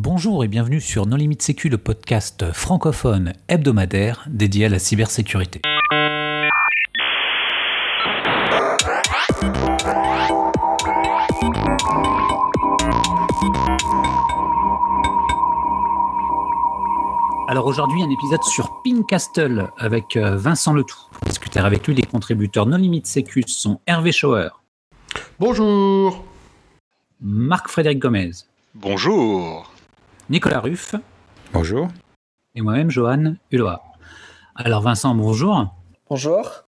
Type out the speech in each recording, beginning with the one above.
Bonjour et bienvenue sur Non Limite Sécu, le podcast francophone hebdomadaire dédié à la cybersécurité. Alors aujourd'hui, un épisode sur Pincastle avec euh, Vincent Letout. Pour discuter avec lui, les contributeurs Non Limite Sécu sont Hervé Schauer, Bonjour. Marc-Frédéric Gomez, Bonjour. Nicolas Ruff Bonjour. et moi-même, Johan Hulot. Alors Vincent, bonjour. Bonjour.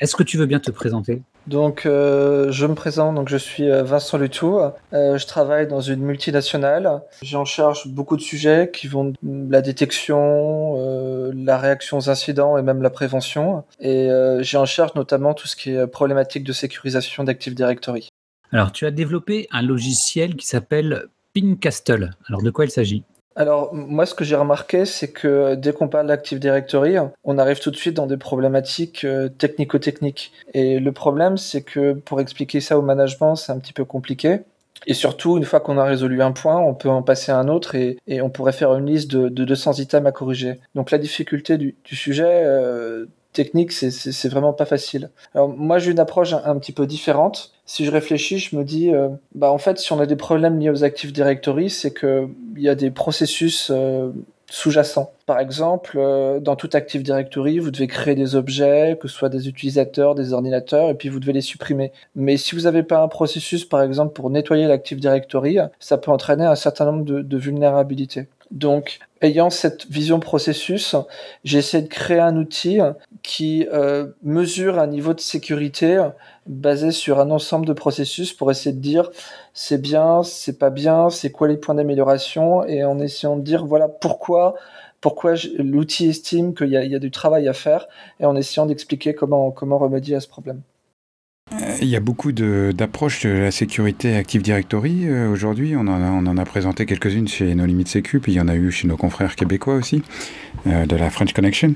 Est-ce que tu veux bien te présenter? Donc, euh, je me présente. Donc, je suis euh, Vincent Lutou. Euh, je travaille dans une multinationale. J'ai en charge beaucoup de sujets qui vont de la détection, euh, la réaction aux incidents et même la prévention. Et euh, j'ai en charge notamment tout ce qui est problématique de sécurisation d'Active Directory. Alors tu as développé un logiciel qui s'appelle Pincastle. Alors de quoi il s'agit? Alors, moi, ce que j'ai remarqué, c'est que dès qu'on parle d'Active Directory, on arrive tout de suite dans des problématiques euh, technico-techniques. Et le problème, c'est que pour expliquer ça au management, c'est un petit peu compliqué. Et surtout, une fois qu'on a résolu un point, on peut en passer à un autre et, on pourrait faire une liste de, de 200 items à corriger. Donc la difficulté du, sujet euh, technique, c'est- vraiment pas facile. Alors moi, j'ai une approche un petit peu différente. Si je réfléchis, je me dis, euh, bah en fait, si on a des problèmes liés aux Active Directory, c'est que il y a des processus euh, sous-jacents. Par exemple, euh, dans tout Active Directory, vous devez créer des objets, que ce soit des utilisateurs, des ordinateurs, et puis vous devez les supprimer. Mais si vous n'avez pas un processus, par exemple, pour nettoyer l'Active Directory, ça peut entraîner un certain nombre de vulnérabilités. Donc, ayant cette vision processus, j'ai essayé de créer un outil qui euh, mesure un niveau de sécurité basé sur un ensemble de processus pour essayer de dire c'est bien, c'est pas bien, c'est quoi les points d'amélioration, et en essayant de dire voilà pourquoi pourquoi l'outil estime qu'il y, y a du travail à faire, et en essayant d'expliquer comment, comment remédier à ce problème. Euh, Il y a beaucoup d'approches de, la sécurité Active Directory euh, aujourd'hui. On, on en a présenté quelques-unes chez No Limit Sécu, puis il y en a eu chez nos confrères québécois aussi, euh, de la French Connection.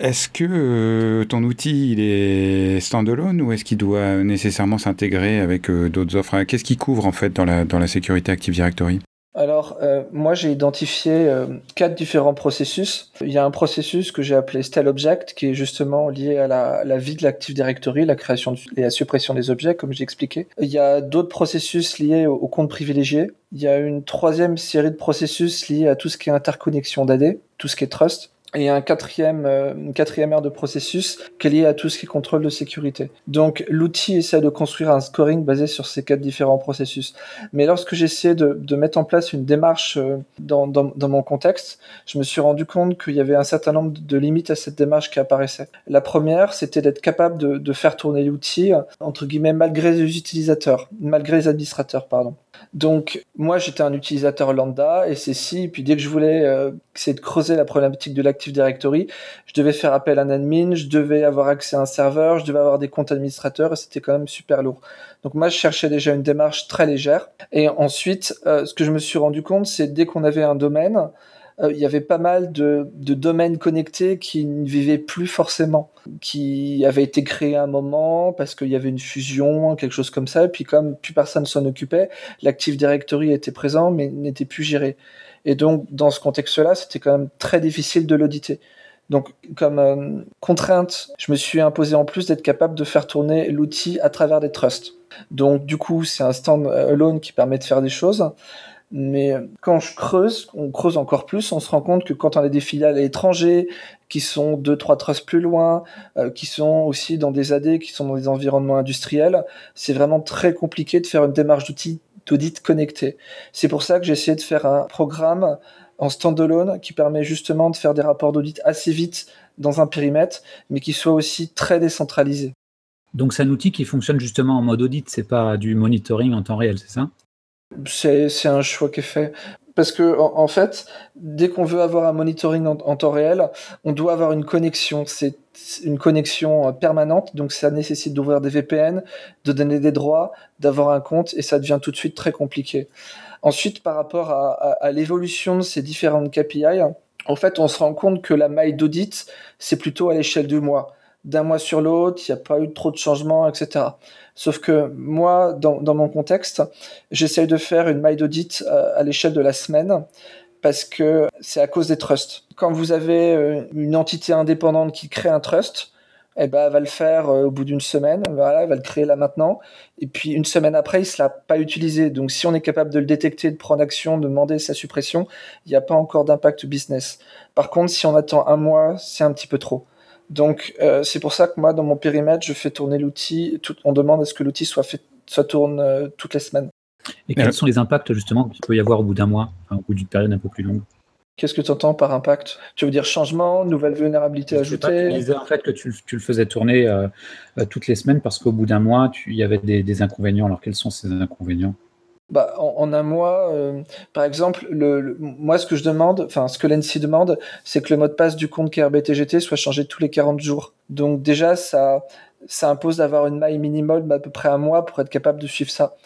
Est-ce que euh, ton outil il est standalone ou est-ce qu'il doit nécessairement s'intégrer avec euh, d'autres offres? Qu'est-ce qu'il couvre en fait dans la, dans la sécurité Active Directory? Alors, euh, moi, j'ai identifié euh, quatre différents processus. Il y a un processus que j'ai appelé Style Object, qui est justement lié à la, vie de l'Active Directory, la création et la suppression des objets, comme j'ai expliqué. Il y a d'autres processus liés au, au compte privilégié. Il y a une troisième série de processus liés à tout ce qui est interconnexion d'AD, tout ce qui est trust. Et un quatrième, euh, une quatrième ère de processus qui est lié à tout ce qui est contrôle de sécurité. Donc, l'outil essaie de construire un scoring basé sur ces quatre différents processus. Mais lorsque essayé de, de mettre en place une démarche euh, dans, dans, dans mon contexte, je me suis rendu compte qu'il y avait un certain nombre de limites à cette démarche qui apparaissait. La première, c'était d'être capable de, de faire tourner l'outil, entre guillemets, malgré les utilisateurs, malgré les administrateurs, pardon. Donc, moi, j'étais un utilisateur lambda, SSI, puis dès que je voulais euh, essayer de creuser la problématique de l'Active Directory, je devais faire appel à un admin, je devais avoir accès à un serveur, je devais avoir des comptes administrateurs, et c'était quand même super lourd. Donc moi, je cherchais déjà une démarche très légère. Et ensuite, euh, ce que je me suis rendu compte, c'est dès qu'on avait un domaine, euh, il y avait pas mal de, de domaines connectés qui ne vivaient plus forcément, qui avaient été créés à un moment parce qu'il y avait une fusion, quelque chose comme ça. Et puis comme plus personne s'en occupait, l'Active Directory était présent mais n'était plus géré. Et donc dans ce contexte-là, c'était quand même très difficile de l'auditer. Donc, comme euh, contrainte, je me suis imposé en plus d'être capable de faire tourner l'outil à travers des trusts. Donc, du coup, c'est un stand-alone qui permet de faire des choses. Mais quand je creuse, on creuse encore plus, on se rend compte que quand on a des filiales à l'étranger, qui sont deux, trois trusts plus loin, euh, qui sont aussi dans des AD, qui sont dans des environnements industriels, c'est vraiment très compliqué de faire une démarche d'outil d'audit connecté. C'est pour ça que j'ai essayé de faire un programme en standalone qui permet justement de faire des rapports d'audit assez vite dans un périmètre, mais qui soit aussi très décentralisé. Donc c'est un outil qui fonctionne justement en mode audit, c'est pas du monitoring en temps réel, c'est ça? C'est c'est un choix qui est fait. Parce que en, fait, dès qu'on veut avoir un monitoring en, temps réel, on doit avoir une connexion. C'est une connexion euh, permanente, donc ça nécessite d'ouvrir des VPN, de donner des droits, d'avoir un compte, et ça devient tout de suite très compliqué. Ensuite, par rapport à l'évolution de ces différentes KPI, en fait, on se rend compte que la maille d'audit, c'est plutôt à l'échelle du mois. D'un mois sur l'autre, il n'y a pas eu trop de changements, etc. Sauf que moi, dans, mon contexte, j'essaye de faire une maille d'audit à, à l'échelle de la semaine parce que c'est à cause des trusts. Quand vous avez euh, une entité indépendante qui crée un trust, eh ben, elle va le faire euh, au bout d'une semaine. Voilà, elle va le créer là maintenant. Et puis une semaine après, il ne sera pas utilisé. Donc si on est capable de le détecter, de prendre action, de demander sa suppression, il n'y a pas encore d'impact business. Par contre, si on attend un mois, c'est un petit peu trop. Donc euh, c'est pour ça que moi, dans mon périmètre, je fais tourner l'outil. On demande à ce que l'outil soit fait, soit tourne euh, toutes les semaines. Et quels sont les impacts justement qu'il peut y avoir au bout d'un mois, enfin, au bout d'une période un peu plus longue? Qu'est-ce que tu entends par impact? Tu veux dire changement, nouvelle vulnérabilité ajoutée? Tu disais en fait que tu, tu le faisais tourner euh, euh, toutes les semaines parce qu'au bout d'un mois, il y avait des, des, inconvénients. Alors quels sont ces inconvénients? Bah, en, en, un mois, euh, par exemple, le, moi ce que je demande, enfin ce que l'ENSI demande, c'est que le mot de passe du compte KRBTGT soit changé tous les 40 jours. Donc déjà, ça, ça impose d'avoir une maille minimale d'à peu près un mois pour être capable de suivre ça.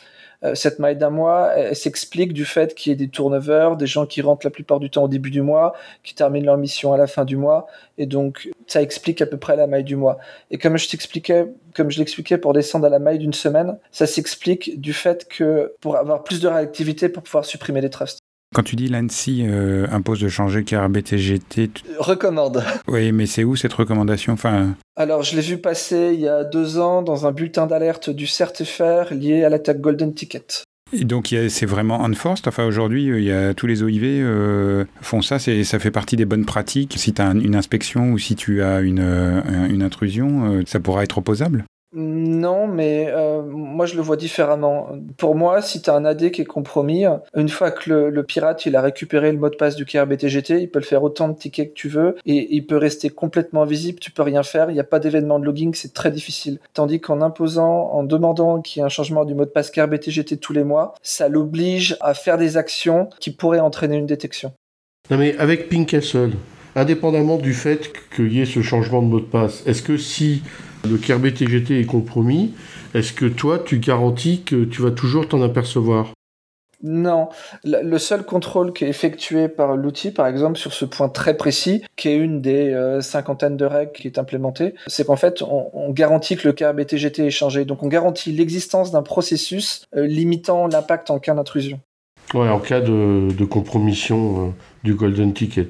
Euh, cette maille d'un mois, elle, s'explique du fait qu'il y ait des turnovers, des gens qui rentrent la plupart du temps au début du mois, qui terminent leur mission à la fin du mois, et donc ça explique à peu près la maille du mois. Et comme je t'expliquais, comme je l'expliquais pour descendre à la maille d'une semaine, ça s'explique du fait que pour avoir plus de réactivité pour pouvoir supprimer les trusts. Quand tu dis l'ANSI euh, impose de changer KRBTGT... Tu... Recommande. Oui, mais c'est où cette recommandation? Enfin... Alors, je l'ai vu passer il y a deux ans dans un bulletin d'alerte du CERTFR lié à l'attaque Golden Ticket. Et donc c'est vraiment enforced? Enfin aujourd'hui, il y a tous les OIV euh, font ça. C'est ça fait partie des bonnes pratiques. Si tu as une inspection ou si tu as une, euh, une intrusion, euh, ça pourra être opposable? Non, mais euh, moi je le vois différemment. Pour moi, si tu un AD qui est compromis, une fois que le, pirate il a récupéré le mot de passe du KRBTGT, il peut le faire autant de tickets que tu veux et il peut rester complètement visible, tu peux rien faire, il n'y a pas d'événement de logging, c'est très difficile. Tandis qu'en imposant, en demandant qu'il y ait un changement du mot de passe KRBTGT tous les mois, ça l'oblige à faire des actions qui pourraient entraîner une détection. Non mais avec Pink Castle, indépendamment du fait qu'il y ait ce changement de mot de passe, est-ce que si le KRBTGT est compromis, est-ce que toi, tu garantis que tu vas toujours t'en apercevoir? Non, le seul contrôle qui est effectué par l'outil, par exemple, sur ce point très précis, qui est une des euh, cinquantaines de règles qui est implémentée, c'est qu'en fait, on, on, garantit que le KRBTGT est changé. Donc, on garantit l'existence d'un processus euh, limitant l'impact en cas d'intrusion. Ouais, en cas de, de compromission euh, du Golden Ticket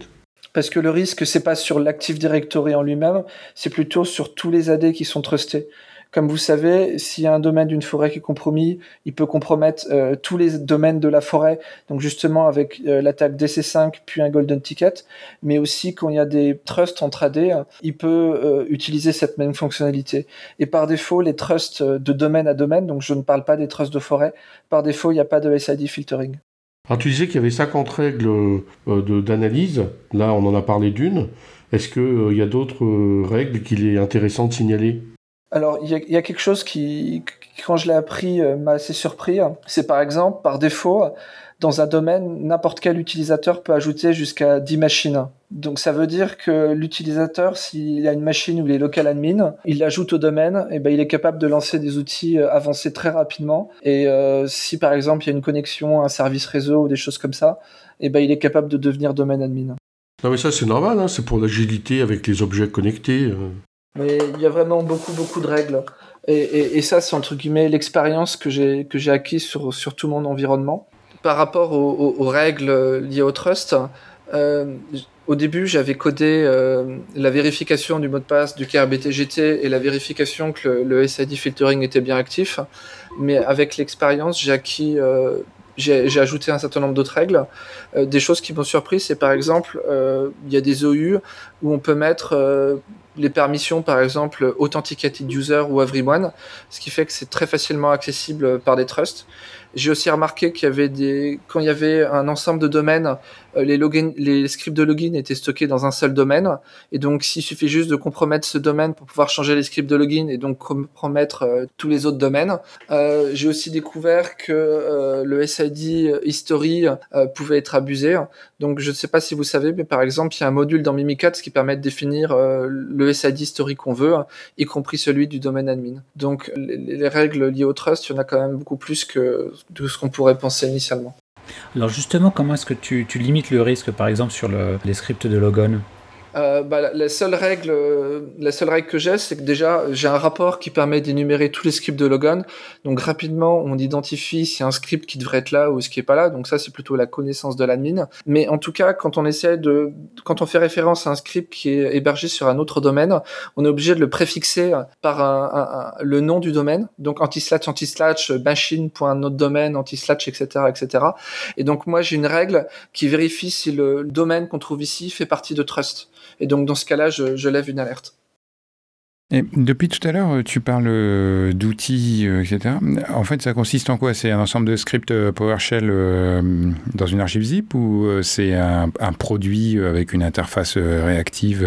parce que le risque c'est pas sur l'Active Directory en lui-même, c'est plutôt sur tous les AD qui sont trustés. Comme vous savez, s'il y a un domaine d'une forêt qui est compromis, il peut compromettre euh, tous les domaines de la forêt. Donc justement avec euh, l'attaque DC5 puis un golden ticket, mais aussi quand il y a des trusts entre AD, il peut euh, utiliser cette même fonctionnalité. Et par défaut, les trusts de domaine à domaine, donc je ne parle pas des trusts de forêt, par défaut, il n'y a pas de SID filtering. Alors tu disais qu'il y avait 50 règles euh, d'analyse, là on en a parlé d'une. Est-ce qu'il euh, y a d'autres euh, règles qu'il est intéressant de signaler? Alors il y, a quelque chose qui, quand je l'ai appris, m'a assez surpris. C'est par exemple, par défaut, dans un domaine, n'importe quel utilisateur peut ajouter jusqu'à 10 machines. Donc ça veut dire que l'utilisateur, s'il a une machine où il est local admin, il l'ajoute au domaine, et ben il est capable de lancer des outils avancés très rapidement. Et euh, si par exemple il y a une connexion à un service réseau ou des choses comme ça, et ben il est capable de devenir domaine admin. Non mais ça c'est normal, hein, c'est pour l'agilité avec les objets connectés. Euh. Mais il y a vraiment beaucoup beaucoup de règles. Et, et, et ça c'est entre guillemets l'expérience que j'ai que j'ai acquise sur sur tout mon environnement par rapport aux, règles liées au trust, euh, au début, j'avais codé euh, la vérification du mot de passe du KRBTGT et la vérification que le, le SID filtering était bien actif. Mais avec l'expérience, j'ai acquis, euh, j'ai ajouté un certain nombre d'autres règles. Euh, des choses qui m'ont surpris, c'est par exemple, euh, il y a des OU où on peut mettre euh, les permissions, par exemple, Authenticated User ou Everyone, ce qui fait que c'est très facilement accessible par des trusts. J'ai aussi remarqué qu'il y avait des, quand il y avait un ensemble de domaines, les, login, les scripts de login étaient stockés dans un seul domaine. Et donc, s'il suffit juste de compromettre ce domaine pour pouvoir changer les scripts de login et donc compromettre tous les autres domaines. Euh, J'ai aussi découvert que euh, le SID history pouvait être abusé. Donc, je ne sais pas si vous savez, mais par exemple, il y a un module dans Mimikatz qui permet de définir euh, le SID history qu'on veut, y compris celui du domaine admin. Donc, les, les règles liées au trust, il y en a quand même beaucoup plus que de ce qu'on pourrait penser initialement. Alors justement, comment est-ce que tu, limites le risque, par exemple, sur le, les scripts de logon? Euh, bah, la, seule règle, la seule règle que j'ai, c'est que déjà j'ai un rapport qui permet d'énumérer tous les scripts de Logan. Donc rapidement, on identifie s'il y a un script qui devrait être là ou ce qui est pas là. Donc ça, c'est plutôt la connaissance de l'admin. Mais en tout cas, quand on essaie de, quand on fait référence à un script qui est hébergé sur un autre domaine, on est obligé de le préfixer par un, le nom du domaine. Donc anti-slash, anti-slash, machine.autre domaine, anti-slash, etc., etc. Et donc moi, j'ai une règle qui vérifie si le domaine qu'on trouve ici fait partie de Trust. Et donc, dans ce cas-là, je, lève une alerte. Et depuis tout à l'heure, tu parles euh, d'outils, euh, etc. En fait, ça consiste en quoi? C'est un ensemble de scripts euh, PowerShell dans une archive zip ou c'est un, produit avec une interface réactive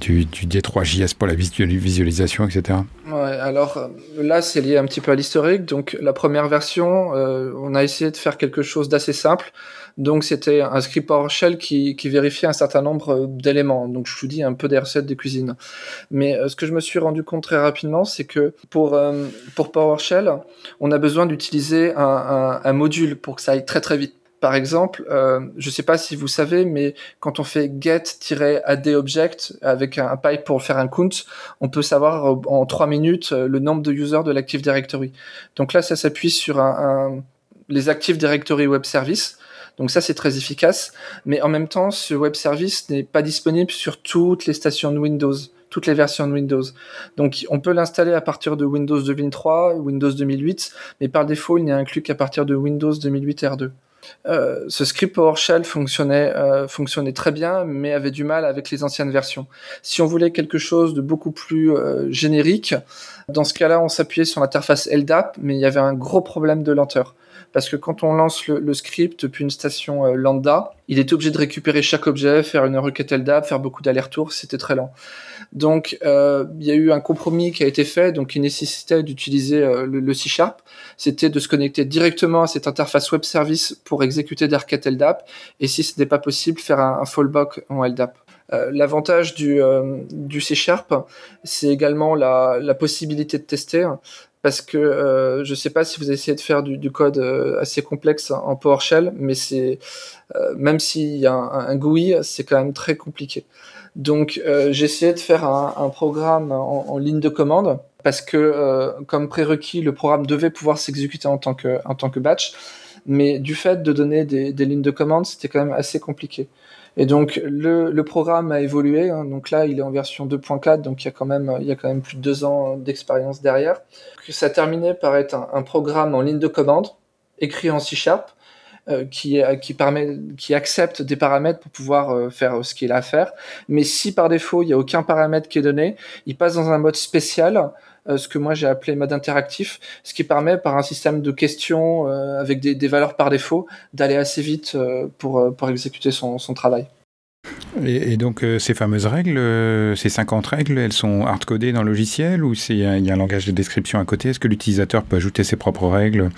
du, du, D3JS pour la visualisation, etc. Ouais, alors là, c'est lié un petit peu à l'historique. Donc, la première version, on a essayé de faire quelque chose d'assez simple. Donc c'était un script PowerShell qui, qui vérifiait un certain nombre euh, d'éléments. Donc je vous dis un peu des recettes de cuisine. Mais euh, ce que je me suis rendu compte très rapidement, c'est que pour, euh, pour PowerShell, on a besoin d'utiliser un, un, module pour que ça aille très très vite. Par exemple, je ne sais pas si vous savez, mais quand on fait get-add-object avec un, pipe pour faire un count, on peut savoir en trois minutes le nombre de users de l'Active Directory. Donc là, ça s'appuie sur les Active Directory Web Service. Donc ça, c'est très efficace. Mais en même temps, ce web service n'est pas disponible sur toutes les stations de Windows, toutes les versions de Windows. Donc on peut l'installer à partir de Windows 2003, Windows 2008, mais par défaut, il n'est inclus qu'à partir de Windows 2008 R2. Euh, ce script PowerShell fonctionnait, euh, fonctionnait très bien, mais avait du mal avec les anciennes versions. Si on voulait quelque chose de beaucoup plus euh, générique, dans ce cas-là, on s'appuyait sur l'interface LDAP, mais il y avait un gros problème de lenteur parce que quand on lance le, script depuis une station lambda, il était obligé de récupérer chaque objet, faire une requête LDAP, faire beaucoup d'allers-retours, c'était très lent. Donc il y a eu un compromis qui a été fait, donc il nécessitait d'utiliser le, C Sharp, c'était de se connecter directement à cette interface web service pour exécuter des requêtes LDAP, et si ce n'est pas possible, faire un, fallback en LDAP. L'avantage du, du C Sharp, c'est également la, la, possibilité de tester parce que euh, je ne sais pas si vous essayez de faire du, code euh, assez complexe en PowerShell, mais c'est euh, même s'il y a un, GUI, c'est quand même très compliqué. Donc j'ai essayé de faire un, programme en, ligne de commande parce que comme prérequis, le programme devait pouvoir s'exécuter en tant que en tant que batch, mais du fait de donner des, lignes de commande, c'était quand même assez compliqué. Et donc le, le programme a évolué. Hein. donc là, il est en version 2.4, donc il y a quand même il y a quand même plus de deux ans d'expérience derrière. Ça terminait par être un, programme en ligne de commande écrit en C Sharp euh, qui, qui permet qui accepte des paramètres pour pouvoir euh, faire ce qu'il a à faire. Mais si par défaut il y a aucun paramètre qui est donné, il passe dans un mode spécial euh, ce que moi j'ai appelé mode interactif, ce qui permet par un système de questions euh, avec des, valeurs par défaut d'aller assez vite euh, pour, pour exécuter son, son travail. Et, donc ces fameuses règles, ces 50 règles, elles sont hard-codées dans le logiciel ou il y a un langage de description à côté? Est-ce que l'utilisateur peut ajouter ses propres règles?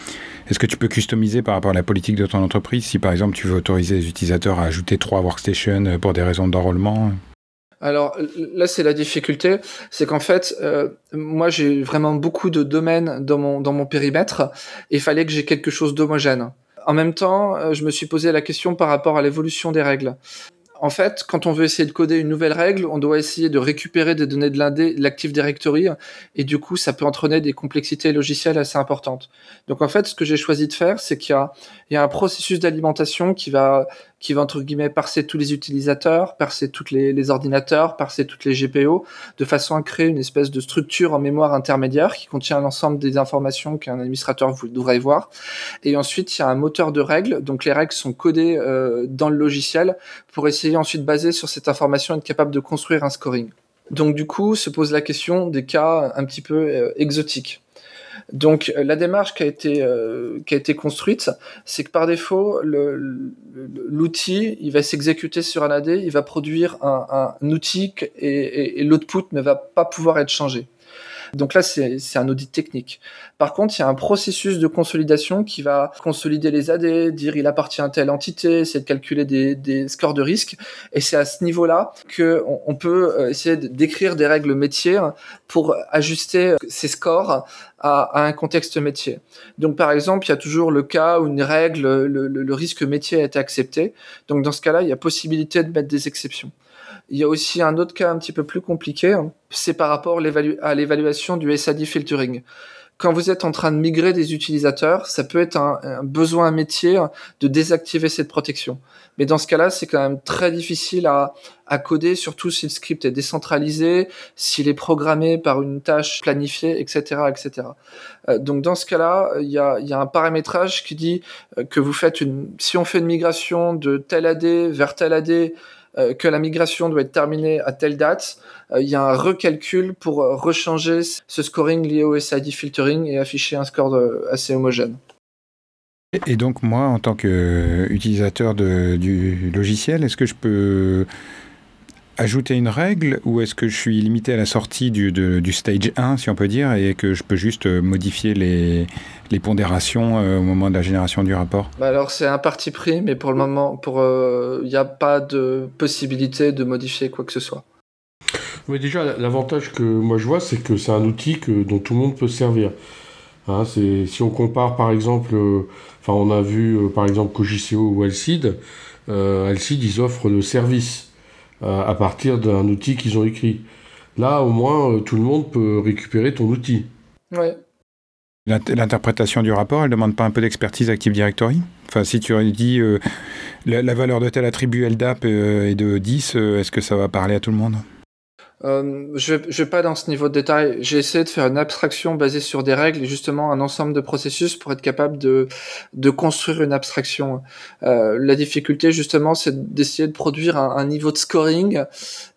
Est-ce que tu peux customiser par rapport à la politique de ton entreprise? Si par exemple tu veux autoriser les utilisateurs à ajouter trois workstations pour des raisons d'enrôlement? Alors là, c'est la difficulté, c'est qu'en fait, euh, moi, j'ai vraiment beaucoup de domaines dans mon dans mon périmètre, et il fallait que j'ai quelque chose d'homogène. En même temps, euh, je me suis posé la question par rapport à l'évolution des règles. En fait, quand on veut essayer de coder une nouvelle règle, on doit essayer de récupérer des données de l'Active Directory, et du coup, ça peut entraîner des complexités logicielles assez importantes. Donc en fait, ce que j'ai choisi de faire, c'est qu'il y y a un processus d'alimentation qui va qui va entre guillemets parser tous les utilisateurs, parser tous les, ordinateurs, parser toutes les GPO, de façon à créer une espèce de structure en mémoire intermédiaire qui contient l'ensemble des informations qu'un administrateur devrait voir. Et ensuite, il y a un moteur de règles, donc les règles sont codées euh, dans le logiciel pour essayer ensuite, basé sur cette information, être capable de construire un scoring. Donc du coup, se pose la question des cas un petit peu euh, exotiques. Donc euh, la démarche qui a été euh, qui a été construite, c'est que par défaut l'outil il va s'exécuter sur un AD, il va produire un, outil et l'output ne va pas pouvoir être changé. Donc là, c'est un audit technique. Par contre, il y a un processus de consolidation qui va consolider les AD, dire il appartient à telle entité, essayer de calculer des, scores de risque. Et c'est à ce niveau-là qu'on on peut euh, essayer d'écrire des règles métiers pour ajuster ces scores à, un contexte métier. Donc par exemple, il y a toujours le cas où une règle, le, le risque métier a été accepté. Donc dans ce cas-là, il y a possibilité de mettre des exceptions. Il y a aussi un autre cas un petit peu plus compliqué, hein. c'est par rapport à l'évaluation du SAD filtering quand vous êtes en train de migrer des utilisateurs, ça peut être un, besoin métier de désactiver cette protection. Mais dans ce cas-là, c'est quand même très difficile à, coder, surtout si le script est décentralisé, s'il est programmé par une tâche planifiée, etc., etc. Euh, donc dans ce cas-là, il y a, y a, un paramétrage qui dit euh, que vous faites une, si on fait une migration de tel AD vers tel AD euh, que la migration doit être terminée à telle date, euh, il y a un recalcul pour euh, rechanger ce scoring lié au SID filtering et afficher un score assez homogène. Et donc moi, en tant qu'utilisateur du logiciel, est-ce que je peux ajouter une règle ou est-ce que je suis limité à la sortie du, du, stage 1, si on peut dire, et que je peux juste modifier les, les pondérations euh, au moment de la génération du rapport? Bah Alors c'est un parti pris, mais pour le moment, il euh, n'y a pas de possibilité de modifier quoi que ce soit. Mais déjà, l'avantage que moi je vois, c'est que c'est un outil que, dont tout le monde peut se servir. Hein, si on compare par exemple, euh, enfin on a vu par exemple Cogiceo ou Alcide, Alcide ils offrent le service à partir d'un outil qu'ils ont écrit. Là au moins tout le monde peut récupérer ton outil. Ouais. L'interprétation du rapport, elle demande pas un peu d'expertise Active Directory? Enfin, si tu dis euh, la, valeur de tel attribut LDAP euh, est de 10, euh, est-ce que ça va parler à tout le monde? Je, ne vais pas dans ce niveau de détail. J'ai essayé de faire une abstraction basée sur des règles et justement un ensemble de processus pour être capable de, de construire une abstraction. la difficulté justement, c'est d'essayer de produire un, un, niveau de scoring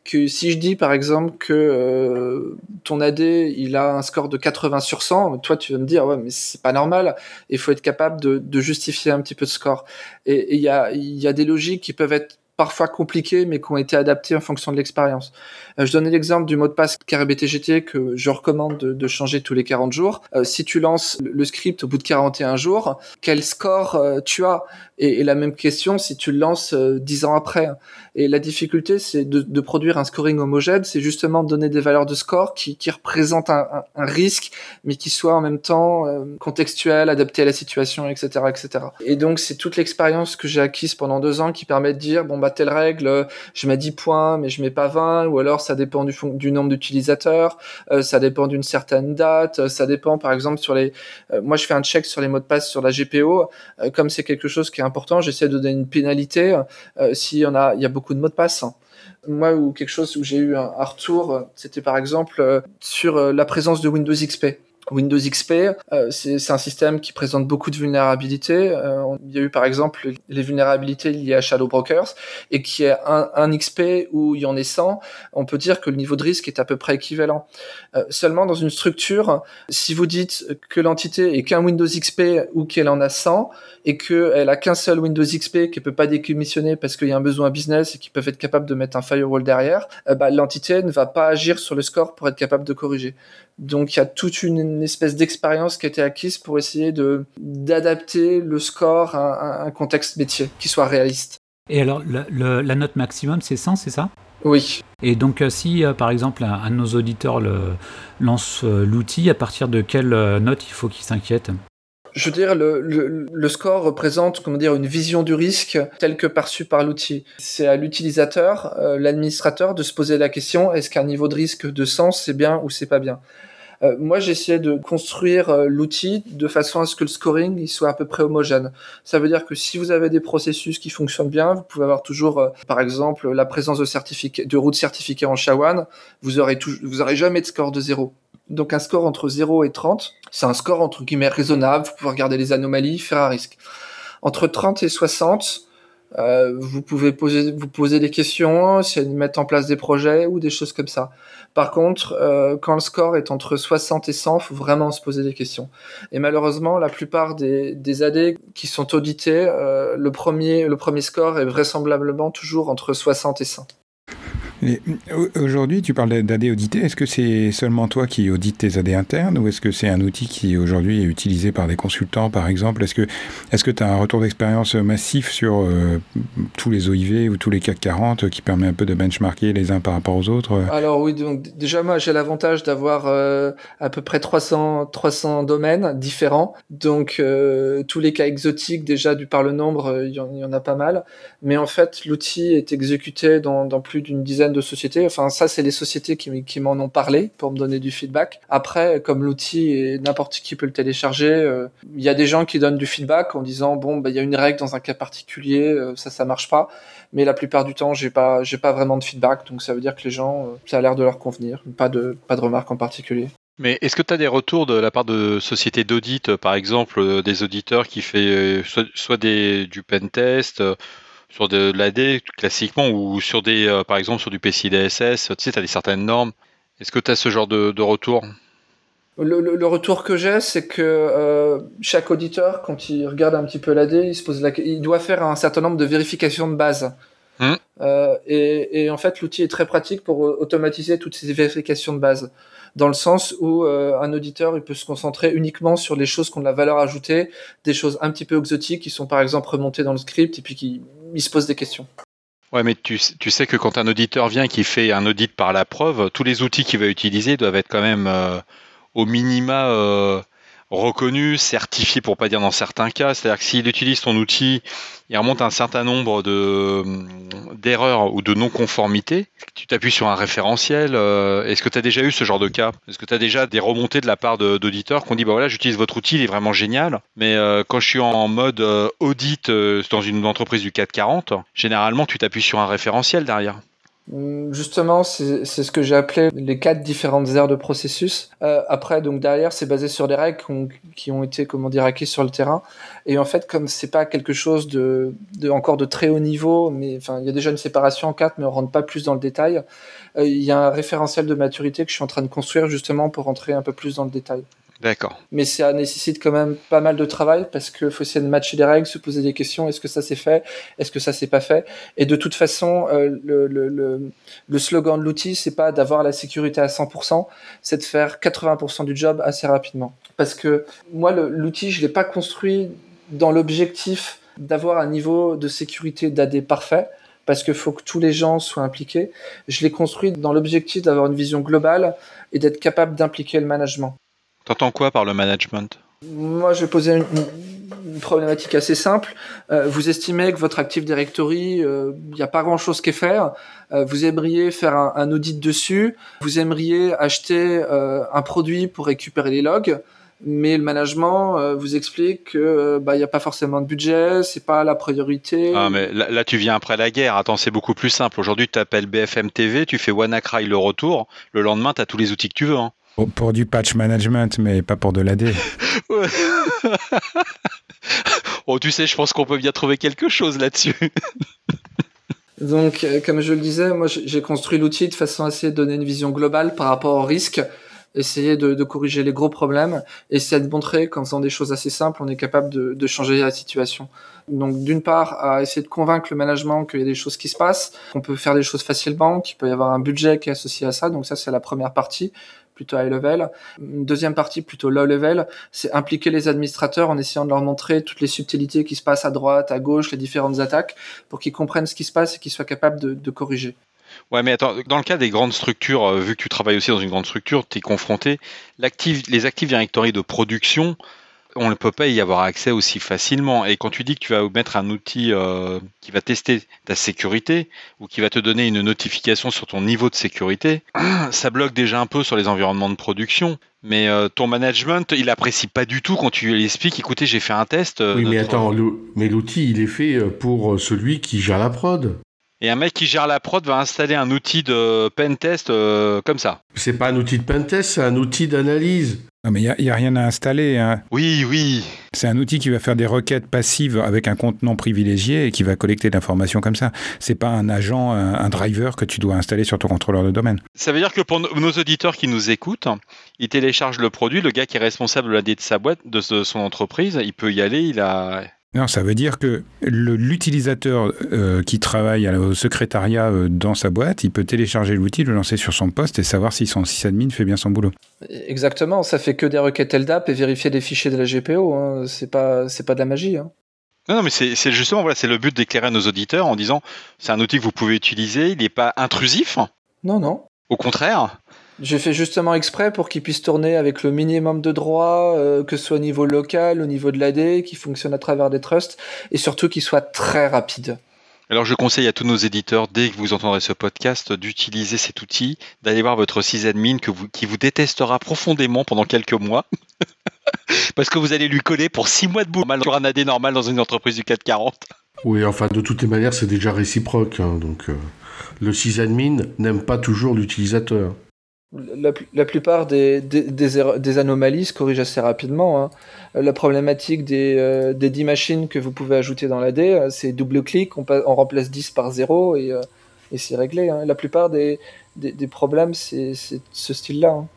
que si je dis par exemple que euh, ton AD il a un score de 80 sur 100, toi tu vas me dire ouais mais c'est pas normal. Il faut être capable de, de, justifier un petit peu de score. Et il y a, y a des logiques qui peuvent être parfois compliquées, mais qui ont été adaptées en fonction de l'expérience. Euh, je donnais l'exemple du mot de passe GT que je recommande de, changer tous les 40 jours. Euh, si tu lances le, script au bout de 41 jours, quel score euh, tu as? Et, la même question si tu le lances 10 ans après. Et la difficulté, c'est de, produire un scoring homogène, c'est justement de donner des valeurs de score qui, qui représentent un, un, risque, mais qui soient en même temps contextuel, adapté à la situation, etc., etc. Et donc, c'est toute l'expérience que j'ai acquise pendant deux ans qui permet de dire, bon, bah, telle règle, je mets 10 points, mais je mets pas 20, ou alors ça dépend du, nombre d'utilisateurs, euh, ça dépend d'une certaine date, euh, ça dépend par exemple sur les... Euh, moi je fais un check sur les mots de passe sur la GPO, comme c'est quelque chose qui est important, j'essaie de donner une pénalité en a, il y a beaucoup de mots de passe moi ou quelque chose où j'ai eu un, retour, c'était par exemple sur la présence de Windows XP. Windows XP, euh, c'est un système qui présente beaucoup de vulnérabilités. Euh, il y a eu par exemple les vulnérabilités liées à Shadow Brokers et qui est un, un, XP où il y en est 100, on peut dire que le niveau de risque est à peu près équivalent. Euh, seulement dans une structure, si vous dites que l'entité est qu'un Windows XP ou qu'elle en a 100 et qu'elle a qu'un seul Windows XP qui peut pas décommissionner parce qu'il y a un besoin business et qui peuvent être capables de mettre un firewall derrière, bah, l'entité ne va pas agir sur le score pour être capable de corriger. Donc il y a toute une, espèce d'expérience qui a été acquise pour essayer de d'adapter le score à, un contexte métier qui soit réaliste. Et alors la note maximum c'est 100, c'est ça? Oui. Et donc euh, si euh, par exemple un, de nos auditeurs le, lance euh, l'outil, à partir de quelle note il faut qu'il s'inquiète? Je veux dire, le, le, score représente, comment dire, une vision du risque telle que perçue par l'outil. C'est à l'utilisateur, l'administrateur, de se poser la question est-ce qu'un niveau de risque de sens c'est bien ou c'est pas bien? Euh, moi, j'essaie de construire euh, l'outil de façon à ce que le scoring il soit à peu près homogène. Ça veut dire que si vous avez des processus qui fonctionnent bien, vous pouvez avoir toujours, euh, par exemple, la présence de, de routes certifiées en SHA-1, vous aurez, vous aurez jamais de score de zéro. Donc un score entre 0 et 30, c'est un score entre guillemets raisonnable, vous pouvez regarder les anomalies, faire un risque. Entre 30 et 60, euh, vous pouvez poser, vous poser des questions, si mettre en place des projets ou des choses comme ça. Par contre, euh, quand le score est entre 60 et 100, faut vraiment se poser des questions. Et malheureusement, la plupart des, des AD qui sont audités, euh, le premier, le premier score est vraisemblablement toujours entre 60 et 100. Aujourd'hui, tu parles d'AD audité. Est-ce que c'est seulement toi qui audites tes AD internes ou est-ce que c'est un outil qui aujourd'hui est utilisé par des consultants, par exemple? Est-ce que tu as un retour d'expérience massif sur euh, tous les OIV ou tous les CAC 40 qui permet un peu de benchmarker les uns par rapport aux autres? Alors oui, donc déjà moi j'ai l'avantage d'avoir euh, à peu près 300, 300 domaines différents. Donc euh, tous les cas exotiques déjà du par le nombre, il y, en a pas mal. Mais en fait, l'outil est exécuté dans plus d'une dizaine de sociétés. Enfin, ça, c'est les sociétés qui, m'en ont parlé pour me donner du feedback. Après, comme l'outil, n'importe qui peut le télécharger, euh, il y a des gens qui donnent du feedback en disant bon, bah, il y a une règle dans un cas particulier, euh, ça, ça marche pas. Mais la plupart du temps, j'ai pas, j'ai pas vraiment de feedback, donc ça veut dire que les gens, ça a l'air de leur convenir. Pas de, pas de remarques en particulier. Mais est-ce que tu as des retours de la part de sociétés d'audit, par exemple, des auditeurs qui fait soit, des, du pen test, sur de, l'AD classiquement ou sur des, euh, par exemple sur du PCI DSS, tu sais, tu as des certaines normes. Est-ce que tu as ce genre de, retour? Le, retour que j'ai, c'est que euh, chaque auditeur, quand il regarde un petit peu l'AD, il se pose la, il doit faire un certain nombre de vérifications de base. Mmh. Euh, et, et, en fait, l'outil est très pratique pour automatiser toutes ces vérifications de base dans le sens où euh, un auditeur il peut se concentrer uniquement sur les choses qui ont de la valeur ajoutée, des choses un petit peu exotiques qui sont par exemple remontées dans le script et puis qui il se pose des questions. Ouais, mais tu, sais que quand un auditeur vient qui fait un audit par la preuve, tous les outils qu'il va utiliser doivent être quand même euh, au minima euh, reconnu, certifié pour pas dire dans certains cas. C'est-à-dire que s'il utilise ton outil, il remonte un certain nombre de d'erreurs ou de non-conformités. Tu t'appuies sur un référentiel. Euh, est-ce que tu as déjà eu ce genre de cas? Est-ce que tu as déjà des remontées de la part d'auditeurs qui ont dit bah voilà, j'utilise votre outil, il est vraiment génial, mais euh, quand je suis en mode euh, audit dans une entreprise du 440, généralement tu t'appuies sur un référentiel derrière. Mm, justement, c'est ce que j'ai appelé les quatre différentes aires de processus. Euh, après, donc derrière, c'est basé sur des règles qui ont, qui ont, été, comment dire, acquises sur le terrain. Et en fait, comme c'est pas quelque chose de, de, encore de très haut niveau, mais enfin, il y a déjà une séparation en quatre, mais on rentre pas plus dans le détail. Euh, il y a un référentiel de maturité que je suis en train de construire justement pour rentrer un peu plus dans le détail. D'accord. Mais ça nécessite quand même pas mal de travail parce qu'il faut essayer de matcher des règles, se poser des questions. Est-ce que ça s'est fait? Est-ce que ça s'est pas fait? Et de toute façon, euh, le, le, le, le, slogan de l'outil, c'est pas d'avoir la sécurité à 100%, c'est de faire 80% du job assez rapidement. Parce que moi, l'outil, je l'ai pas construit dans l'objectif d'avoir un niveau de sécurité d'AD parfait parce qu'il faut que tous les gens soient impliqués. Je l'ai construit dans l'objectif d'avoir une vision globale et d'être capable d'impliquer le management. T'entends quoi par le management? Moi, je vais poser une, problématique assez simple. Euh, vous estimez que votre Active Directory, il euh, n'y a pas grand-chose qu'à faire. Euh, vous aimeriez faire un, audit dessus. Vous aimeriez acheter un produit pour récupérer les logs. Mais le management vous explique que bah il n'y a pas forcément de budget, c'est pas la priorité. Ah mais là, tu viens après la guerre. Attends, c'est beaucoup plus simple. Aujourd'hui, tu appelles BFM TV, tu fais WannaCry le retour. Le lendemain, tu as tous les outils que tu veux. Hein. Pour, du patch management, mais pas pour de l'AD. oh, tu sais, je pense qu'on peut bien trouver quelque chose là-dessus. Donc, euh, comme je le disais, moi, j'ai construit l'outil de façon à essayer de donner une vision globale par rapport au risque, essayer de, corriger les gros problèmes, essayer de montrer qu'en faisant des choses assez simples, on est capable de, de changer la situation. Donc, d'une part, à essayer de convaincre le management qu'il y a des choses qui se passent, qu'on peut faire des choses facilement, qu'il peut y avoir un budget qui est associé à ça. Donc, ça, c'est la première partie plutôt high level. Une deuxième partie plutôt low level, c'est impliquer les administrateurs en essayant de leur montrer toutes les subtilités qui se passent à droite, à gauche, les différentes attaques, pour qu'ils comprennent ce qui se passe et qu'ils soient capables de, corriger. Ouais, mais attends, dans le cas des grandes structures, euh, vu que tu travailles aussi dans une grande structure, tu es confronté, les Active Directory de production, on ne peut pas y avoir accès aussi facilement. Et quand tu dis que tu vas mettre un outil euh, qui va tester ta sécurité ou qui va te donner une notification sur ton niveau de sécurité, ça bloque déjà un peu sur les environnements de production. Mais euh, ton management, il apprécie pas du tout quand tu lui expliques, écoutez, j'ai fait un test. Euh, oui, mais attends, mais l'outil, il est fait pour celui qui gère la prod. Et un mec qui gère la prod va installer un outil de pentest euh, comme ça. C'est pas un outil de pentest, c'est un outil d'analyse. Non, mais il n'y a, rien à installer. Hein. Oui, oui. C'est un outil qui va faire des requêtes passives avec un contenant privilégié et qui va collecter de l'information comme ça. C'est pas un agent, un, driver que tu dois installer sur ton contrôleur de domaine. Ça veut dire que pour nos auditeurs qui nous écoutent, ils téléchargent le produit, le gars qui est responsable de la de sa boîte, de son entreprise, il peut y aller, il a, non, ça veut dire que l'utilisateur euh, qui travaille au secrétariat euh, dans sa boîte, il peut télécharger l'outil, le lancer sur son poste et savoir si son sysadmin fait bien son boulot. Exactement, ça fait que des requêtes LDAP et vérifier des fichiers de la GPO. Hein. C'est pas, c'est pas de la magie. Hein. Non, mais c'est justement voilà, c'est le but d'éclairer nos auditeurs en disant c'est un outil que vous pouvez utiliser, il n'est pas intrusif. Non, non. Au contraire, j'ai fait justement exprès pour qu'il puisse tourner avec le minimum de droits, euh, que ce soit au niveau local, au niveau de l'AD, qui fonctionne à travers des trusts, et surtout qu'il soit très rapide. Alors je conseille à tous nos éditeurs, dès que vous entendrez ce podcast, d'utiliser cet outil, d'aller voir votre sysadmin que vous, qui vous détestera profondément pendant quelques mois. Parce que vous allez lui coller pour 6 mois de boulot sur un AD normal dans une entreprise du 440. Oui, enfin, de toutes les manières, c'est déjà réciproque. hein, donc, euh, le sysadmin n'aime pas toujours l'utilisateur. La, pl- la plupart des, des, des erreurs- des anomalies se corrigent assez rapidement. hein. La problématique des, euh, des 10 machines que vous pouvez ajouter dans l'AD, euh, c'est double-clic, on, pa- on remplace 10 par 0 et, euh, et c'est réglé. hein. La plupart des, problèmes, c'est ce style-là. hein.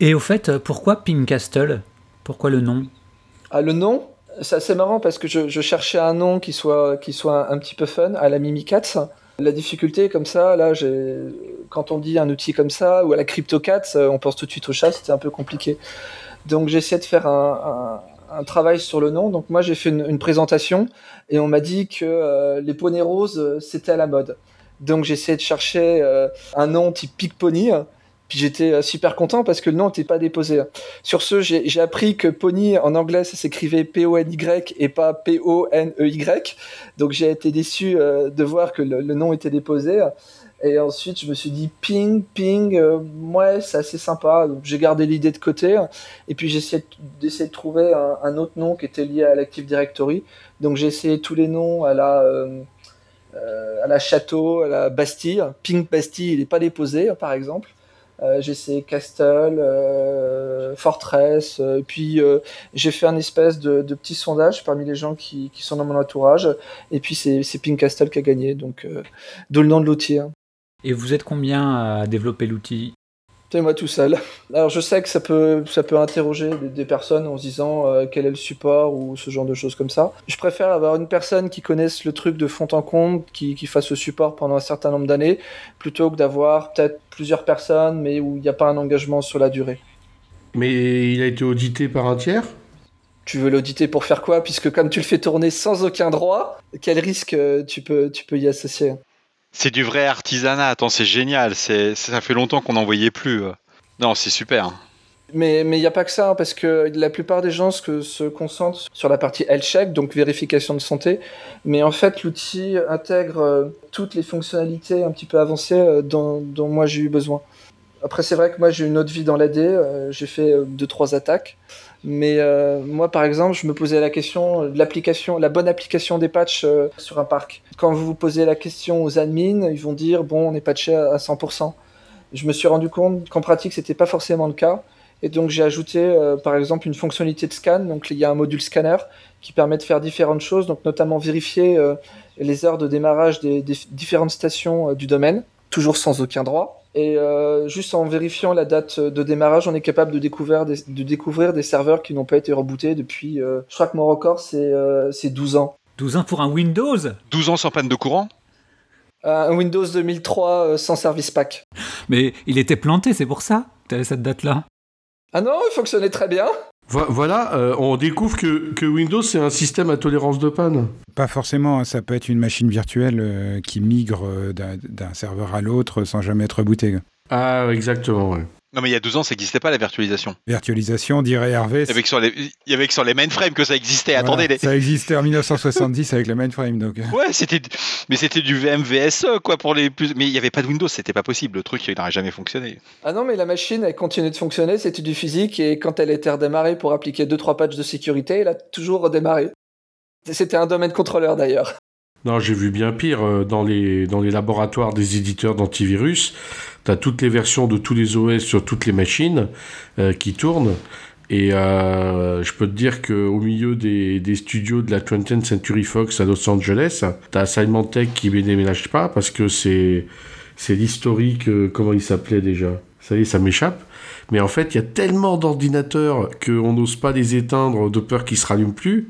Et au fait, euh, pourquoi Pink Castle Pourquoi le nom? Ah, le nom, c'est assez marrant parce que je, je cherchais un nom qui soit, qui soit un, petit peu fun, à la Mimikatz. La difficulté, comme ça, là, quand on dit un outil comme ça, ou à la CryptoCats, euh, on pense tout de suite au chat, c'était un peu compliqué. Donc essayé de faire un, travail sur le nom. Donc moi j'ai fait une, présentation et on m'a dit que euh, les poneys roses, euh, c'était à la mode. Donc essayé de chercher un nom type Pig Pony. J'étais euh, super content parce que le nom n'était pas déposé. Sur ce, j'ai appris que Pony en anglais ça s'écrivait P-O-N-Y et pas P-O-N-E-Y. Donc j'ai été déçu euh, de voir que le, nom était déposé. Et ensuite, je me suis dit ping, ping, euh, ouais, c'est assez sympa. Donc j'ai gardé l'idée de côté. Et puis j'ai essayé de- d'essayer de trouver un, autre nom qui était lié à l'Active Directory. Donc j'ai essayé tous les noms à la, à la Château, à la Bastille. Ping Bastille, il n'est pas déposé, par exemple. Euh, j'ai essayé Castle, euh, Fortress, euh, puis j'ai fait un espèce de, petit sondage parmi les gens qui, sont dans mon entourage, et puis c'est Ping Castle qui a gagné, donc d'où le nom de l'outil. hein. Et vous êtes combien à développer l'outil? C'est moi tout seul. Alors je sais que ça peut, ça peut interroger des, des personnes en se disant euh, quel est le support ou ce genre de choses comme ça. Je préfère avoir une personne qui connaisse le truc de fond en comble, qui, qui fasse le support pendant un certain nombre d'années, plutôt que d'avoir peut-être plusieurs personnes, mais où il n'y a pas un engagement sur la durée. Mais il a été audité par un tiers? Tu veux l'auditer pour faire quoi? Puisque comme tu le fais tourner sans aucun droit, quel risque euh, tu peux, tu peux y associer? C'est du vrai artisanat, attends, c'est génial, ça fait longtemps qu'on n'en voyait plus. euh. Non, c'est super. Mais il n'y a pas que ça, hein, parce que la plupart des gens se, concentrent sur la partie health check, donc vérification de santé. Mais en fait, l'outil intègre euh, toutes les fonctionnalités un petit peu avancées euh, dont, moi j'ai eu besoin. Après, c'est vrai que moi j'ai eu une autre vie dans l'AD, j'ai fait euh, deux, trois attaques. Mais euh, moi, par exemple, je me posais la question de la bonne application des patchs euh, sur un parc. Quand vous vous posez la question aux admins, ils vont dire bon, on est patché à à 100%. Je me suis rendu compte qu'en pratique, c'était pas forcément le cas. Et donc j'ai ajouté euh, par exemple une fonctionnalité de scan. Donc il y a un module scanner qui permet de faire différentes choses, donc notamment vérifier les heures de démarrage des, différentes stations du domaine, toujours sans aucun droit. Et euh, juste en vérifiant la date de démarrage, on est capable de découvrir des, de découvrir des serveurs qui n'ont pas été rebootés depuis, euh, je crois que mon record c'est euh, c'est 12 ans. 12 ans pour un Windows? 12 ans sans panne de courant? Un Windows 2003 euh, sans service pack. Mais il était planté, c'est pour ça que t'avais cette date-là? Ah non, il fonctionnait très bien. Vo- Voilà, euh, on découvre que, que Windows, c'est un système à tolérance de panne. Pas forcément, hein, ça peut être une machine virtuelle euh, qui migre euh, d'un serveur à l'autre sans jamais être bootée. Ah, exactement, ouais. Non, mais il y a 12 ans, ça n'existait pas la virtualisation. Virtualisation, dirait Hervé. Il y avait que sur les, il y avait que sur les mainframes que ça existait. Voilà, Attendez, les... Ça existait en 1970 avec le mainframe. Donc. Ouais, c'était, du- mais c'était du VMVSE, quoi, pour les plus. Mais il n'y avait pas de Windows, c'était pas possible. Le truc, il n'aurait jamais fonctionné. Ah non, mais la machine, elle continue de fonctionner, c'était du physique, et quand elle été redémarrée pour appliquer 2-3 patchs de sécurité, elle a toujours redémarré. C'était un domaine contrôleur d'ailleurs. Non, j'ai vu bien pire. euh, Dans les, dans les laboratoires des éditeurs d'antivirus, tu as toutes les versions de tous les OS sur toutes les machines euh, qui tournent. Et euh, je peux te dire qu'au milieu des, studios de la 20th Century Fox à Los Angeles, tu as Symantec qui ne déménage pas parce que c'est c'est l'historique, euh, comment il s'appelait déjà Ça y est, ça m'échappe. Mais en fait, il y a tellement d'ordinateurs qu'on n'ose pas les éteindre de peur qu'ils se rallument plus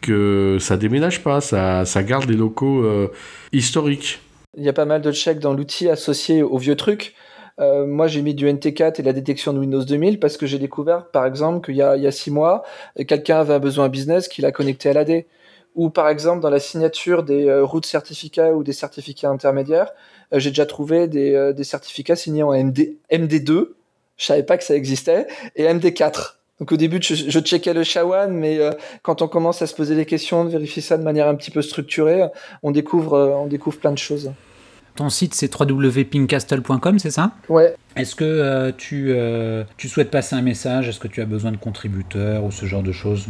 que ça déménage pas, ça, ça garde les locaux historiques. Il y a pas mal de checks dans l'outil associé aux vieux trucs. Euh, moi, j'ai mis du NT4 et la détection de Windows 2000 parce que j'ai découvert, par exemple, qu'il y a, a six mois, quelqu'un avait un besoin business qui l'a connecté à l'AD. Ou par exemple, dans la signature des euh, routes certificats ou des certificats intermédiaires, euh, j'ai déjà trouvé des, euh, certificats signés en MD, MD2, je savais pas que ça existait, et MD4. Donc au début, je, je checkais le Shawan, mais quand on commence à se poser des questions, de vérifier ça de manière un petit peu structurée, on découvre, on découvre plein de choses. Ton site, c'est www.pinkcastle.com, c'est ça? Ouais. Est-ce que tu, tu souhaites passer un message? Est-ce que tu as besoin de contributeurs ou ce genre de choses?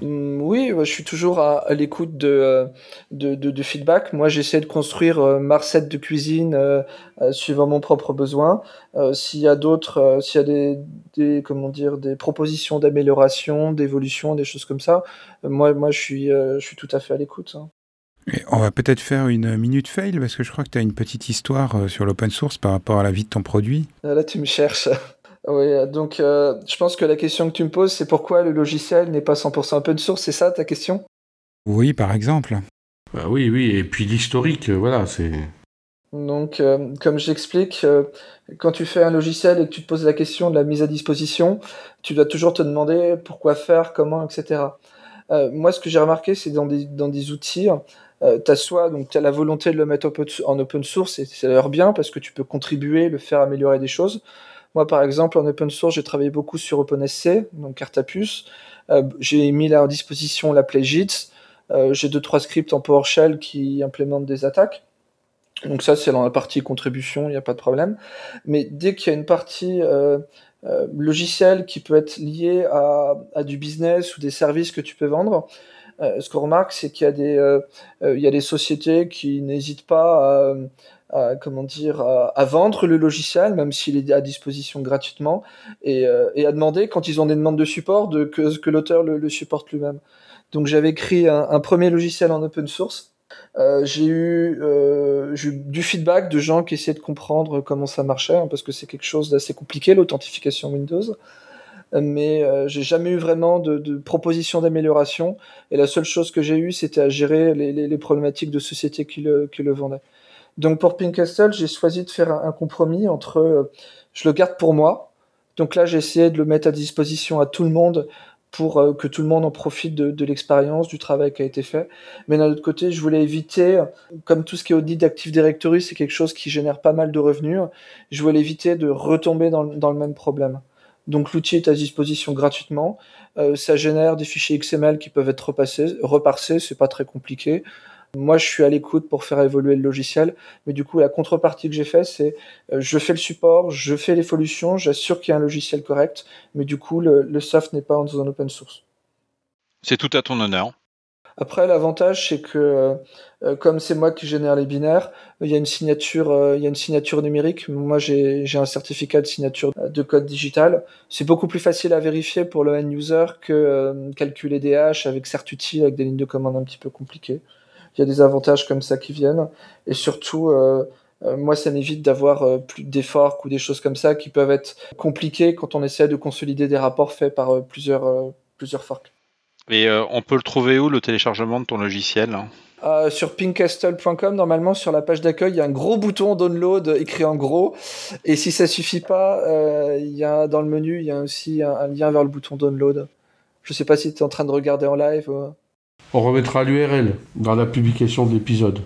Mm, oui, je suis toujours à, l'écoute de, de, de, feedback. Moi, j'essaie de construire euh, ma recette de cuisine euh, euh, suivant mon propre besoin. s'il y a d'autres, s'il y a des, des, comment dire, des propositions d'amélioration, d'évolution, des choses comme ça, moi, moi, je suis, je suis tout à fait à l'écoute. Hein. On va peut-être faire une minute fail parce que je crois que tu as une petite histoire sur l'open source par rapport à la vie de ton produit. Là, tu me cherches. Oui, donc euh, je pense que la question que tu me poses, c'est pourquoi le logiciel n'est pas 100% open source, c'est ça ta question? Oui, par exemple. Bah oui, oui, et puis l'historique, euh, voilà, c'est... Donc, euh, comme j'explique, quand tu fais un logiciel et que tu te poses la question de la mise à disposition, tu dois toujours te demander pourquoi faire, comment, etc. moi, ce que j'ai remarqué, c'est dans des, dans des outils, tu as soit donc as la volonté de le mettre en open source, et c'est d'ailleurs bien parce que tu peux contribuer, le faire améliorer des choses. Moi, par exemple, en open source, j'ai travaillé beaucoup sur OpenSC, donc puce. Euh, j'ai mis là en disposition l'appli JITS. Euh, j'ai deux trois scripts en PowerShell qui implémentent des attaques. Donc ça, c'est dans la partie contribution, il n'y a pas de problème. Mais dès qu'il y a une partie euh, euh, logicielle qui peut être liée à, du business ou des services que tu peux vendre, euh, ce qu'on remarque, c'est qu'il y a des, euh, il y a des sociétés qui n'hésitent pas à comment dire, à, vendre le logiciel, même s'il est à disposition gratuitement, et, euh, à demander, quand ils ont des demandes de support, que, l'auteur le, supporte lui-même. Donc j'avais écrit un, premier logiciel en open source. Euh, j'ai eu, euh, eu, du feedback de gens qui essayaient de comprendre comment ça marchait, hein, parce que c'est quelque chose d'assez compliqué, l'authentification Windows. Mais euh, j'ai jamais eu vraiment de, de proposition d'amélioration. Et la seule chose que j'ai eu, c'était à gérer les, les, les, problématiques de société qui le, qui le vendaient. Donc pour Pinkastle, j'ai choisi de faire un, compromis entre euh, je le garde pour moi. Donc là, j'ai essayé de le mettre à disposition à tout le monde pour euh, que tout le monde en profite de, de l'expérience, du travail qui a été fait. Mais d'un autre côté, je voulais éviter, comme tout ce qui est audit d'Active Directory, c'est quelque chose qui génère pas mal de revenus, je voulais éviter de retomber dans, dans le même problème. Donc l'outil est à disposition gratuitement. Euh, ça génère des fichiers XML qui peuvent être repassés, reparsés, c'est pas très compliqué. Moi, je suis à l'écoute pour faire évoluer le logiciel, mais du coup, la contrepartie que j'ai fait, c'est euh, je fais le support, je fais l'évolution, j'assure qu'il y a un logiciel correct, mais du coup, le, le soft n'est pas dans un open source. C'est tout à ton honneur. Après, l'avantage, c'est que euh, euh comme c'est moi qui génère les binaires, il y a une signature, euh, il y a une signature numérique. Moi, j'ai un certificat de signature de code digital. C'est beaucoup plus facile à vérifier pour le end user que calculer des hash avec certutil avec des lignes de commande un petit peu compliquées il y a des avantages comme ça qui viennent. Et surtout, moi, ça m'évite d'avoir plus des forks ou des choses comme ça qui peuvent être compliquées quand on essaie de consolider des rapports faits par plusieurs, plusieurs forks. Et on peut le trouver où le téléchargement de ton logiciel euh, sur pinkcastle.com, normalement sur la page d'accueil, il y a un gros bouton download écrit en gros. Et si ça suffit pas, euh, il y a dans le menu, il y a aussi un, un lien vers le bouton download. Je sais pas si tu es en train de regarder en live. On remettra l'URL dans la publication de l'épisode.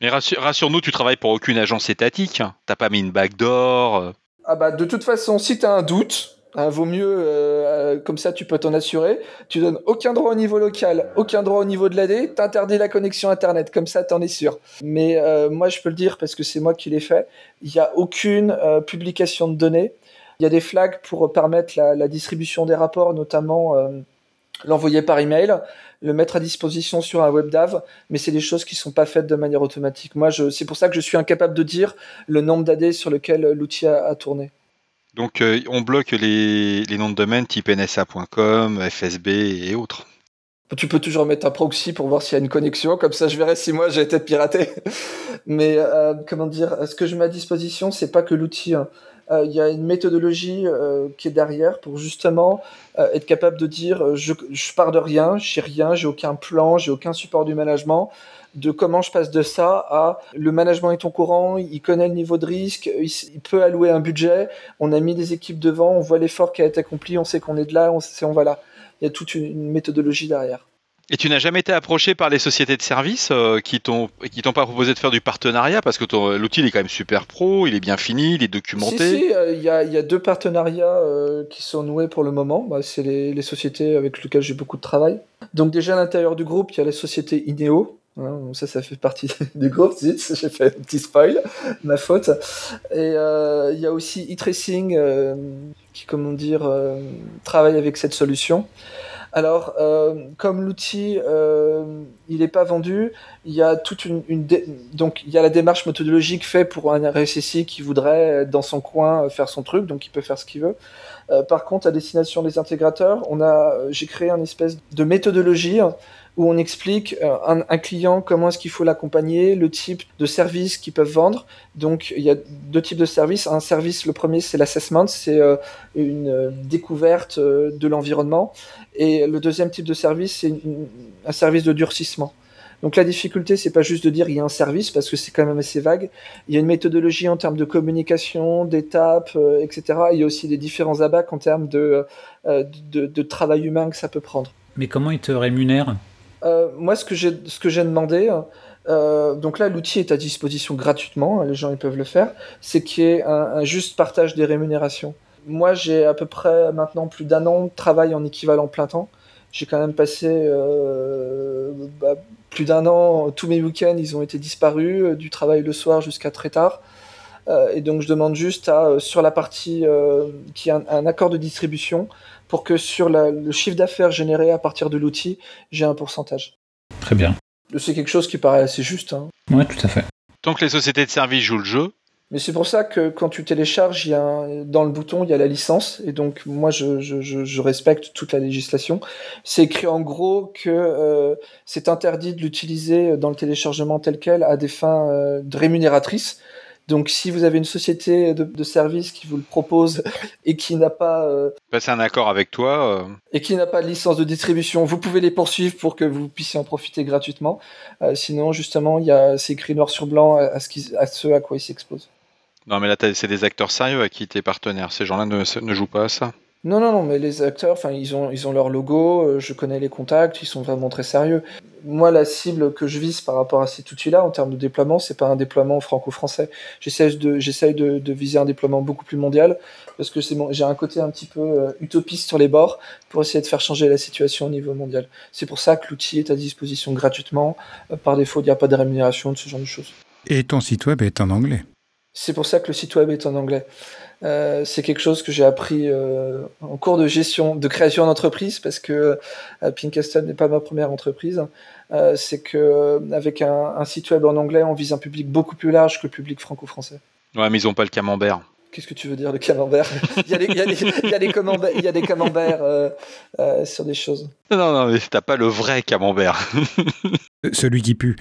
Mais rassure-nous, tu travailles pour aucune agence étatique. T'as pas mis une backdoor. Euh. Ah bah de toute façon, si t'as un doute, hein, vaut mieux euh, euh, comme ça, tu peux t'en assurer. Tu donnes aucun droit au niveau local, aucun droit au niveau de l'AD, t'interdis la connexion internet, comme ça t'en es sûr. Mais moi je peux le dire parce que c'est moi qui l'ai fait. Il n'y a aucune publication de données. Il y a des flags pour permettre la, distribution des rapports, notamment l'envoyer par email, le mettre à disposition sur un webdav, mais c'est des choses qui sont pas faites de manière automatique. Moi, c'est pour ça que je suis incapable de dire le nombre d'AD sur lequel l'outil a, tourné. Donc, euh, on bloque les, noms de domaine type nsa.com, FSB et autres. Tu peux toujours mettre un proxy pour voir s'il y a une connexion, comme ça je verrai si moi j'ai été piraté. Mais euh, comment dire, ce que je mets à disposition, c'est pas que l'outil. Hein euh, il y a une méthodologie euh, qui est derrière pour justement euh, être capable de dire je, je pars de rien, j'ai rien, j'ai aucun plan, j'ai aucun support du management, de comment je passe de ça à le management est au courant, il connaît le niveau de risque, il, peut allouer un budget, on a mis des équipes devant, on voit l'effort qui a été accompli, on sait qu'on est de là, on sait on va là. Il y a toute une, méthodologie derrière. Et tu n'as jamais été approché par les sociétés de services euh, qui t'ont qui t'ont pas proposé de faire du partenariat parce que l'outil est quand même super pro, il est bien fini, il est documenté? Si, si, euh, il y, a, y, a, deux partenariats euh, qui sont noués pour le moment. Bah, c'est les, les, sociétés avec lesquelles j'ai beaucoup de travail. Donc déjà à l'intérieur du groupe, il y a la société Ineo. Hein, ça, ça fait partie du groupe. J'ai fait un petit spoil, ma faute. Et il y a aussi e-tracing qui, comment dire, travaille avec cette solution. Alors, euh, comme l'outil, euh, il n'est pas vendu, il y a toute une, donc il y a la démarche méthodologique faite pour un RSSI qui voudrait dans son coin faire son truc, donc il peut faire ce qu'il veut. Euh, par contre, à destination des intégrateurs, on a, j'ai créé une espèce de méthodologie où on explique euh, un, client comment est-ce qu'il faut l'accompagner, le type de service qu'ils peuvent vendre. Donc il y a deux types de services. Un service, le premier c'est l'assessment, c'est euh, une euh, découverte de l'environnement. Et le deuxième type de service, c'est un service de durcissement. Donc la difficulté, c'est pas juste de dire il y a un service parce que c'est quand même assez vague. Il y a une méthodologie en termes de communication, d'étapes, etc. Il y a aussi des différents abacs en termes de, de, travail humain que ça peut prendre. Mais comment ils te rémunèrent? Euh, moi, ce que j'ai, demandé, euh, donc là, l'outil est à disposition gratuitement, les gens ils peuvent le faire, c'est qu'il y ait un, juste partage des rémunérations. Moi, j'ai à peu près maintenant plus d'un an de travail en équivalent plein temps. J'ai quand même passé euh, bah, plus d'un an, tous mes week-ends, ils ont été disparus, du travail le soir jusqu'à très tard. et donc, je demande juste à, sur la partie qui a un accord de distribution, pour que sur le chiffre d'affaires généré à partir de l'outil, j'ai un pourcentage. Très bien. C'est quelque chose qui paraît assez juste. Hein. Oui, tout à fait. Tant que les sociétés de services jouent le jeu. Mais c'est pour ça que quand tu télécharges, il y a dans le bouton, il y a la licence. Et donc, moi, je, je, je respecte toute la législation. C'est écrit en gros que euh, c'est interdit de l'utiliser dans le téléchargement tel quel à des fins euh, rémunératrices. Donc, si vous avez une société de, de service qui vous le propose et qui n'a pas euh, passer un accord avec toi euh... et qui n'a pas de licence de distribution, vous pouvez les poursuivre pour que vous puissiez en profiter gratuitement. Euh, sinon, justement, il y a c'est écrit noir sur blanc à ce, qui, à ce à quoi ils s'exposent. Non, mais là, c'est des acteurs sérieux à qui tu es partenaire. Ces gens-là ne, ne jouent pas à ça. Non, non, non, mais les acteurs, enfin, ils ont, ils ont leur logo, euh, je connais les contacts, ils sont vraiment très sérieux. Moi, la cible que je vise par rapport à cet outil-là, en termes de déploiement, c'est pas un déploiement franco-français. J'essaie de, j'essaie de, de, viser un déploiement beaucoup plus mondial, parce que c'est bon, j'ai un côté un petit peu euh, utopiste sur les bords pour essayer de faire changer la situation au niveau mondial. C'est pour ça que l'outil est à disposition gratuitement. Euh, par défaut, il n'y a pas de rémunération de ce genre de choses. Et ton site web est en anglais? C'est pour ça que le site web est en anglais. Euh, c'est quelque chose que j'ai appris euh, en cours de gestion, de création d'entreprise, parce que euh, Pinkaston n'est pas ma première entreprise. Euh, c'est que avec un, un, site web en anglais, on vise un public beaucoup plus large que le public franco-français. Ouais, mais ils n'ont pas le camembert. Qu'est-ce que tu veux dire de camembert? Il, y a des, il, y a des, il, y a des camemberts, il y a des camemberts euh, euh, sur des choses. Non, non, mais t'as pas le vrai camembert. Celui qui pue.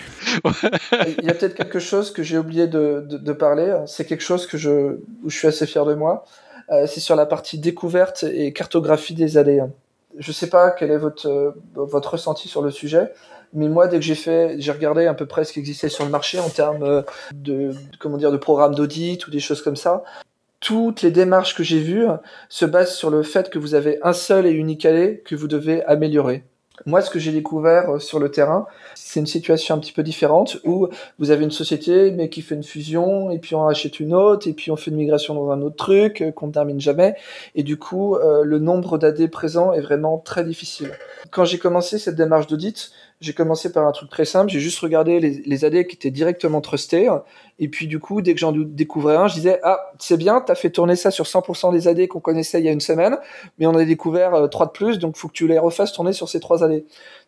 il y a peut-être quelque chose que j'ai oublié de, de, de parler. C'est quelque chose que je, où je suis assez fier de moi. Euh, c'est sur la partie découverte et cartographie des allées. Je sais pas quel est votre, votre ressenti sur le sujet, mais moi, dès que j'ai fait, j'ai regardé à peu près ce qui existait sur le marché en termes de, comment dire, de programmes d'audit ou des choses comme ça toutes les démarches que j'ai vues se basent sur le fait que vous avez un seul et unique allée que vous devez améliorer. Moi, ce que j'ai découvert euh, sur le terrain, c'est une situation un petit peu différente où vous avez une société mais qui fait une fusion et puis on achète une autre et puis on fait une migration dans un autre truc euh, qu'on ne termine jamais et du coup euh, le nombre d'AD présents est vraiment très difficile. Quand j'ai commencé cette démarche d'audit, j'ai commencé par un truc très simple, j'ai juste regardé les, les, AD qui étaient directement trustés, et puis du coup, dès que j'en découvrais un, je disais, ah, c'est bien, t'as fait tourner ça sur 100% des AD qu'on connaissait il y a une semaine, mais on a découvert euh, trois de plus, donc faut que tu les refasses tourner sur ces trois AD.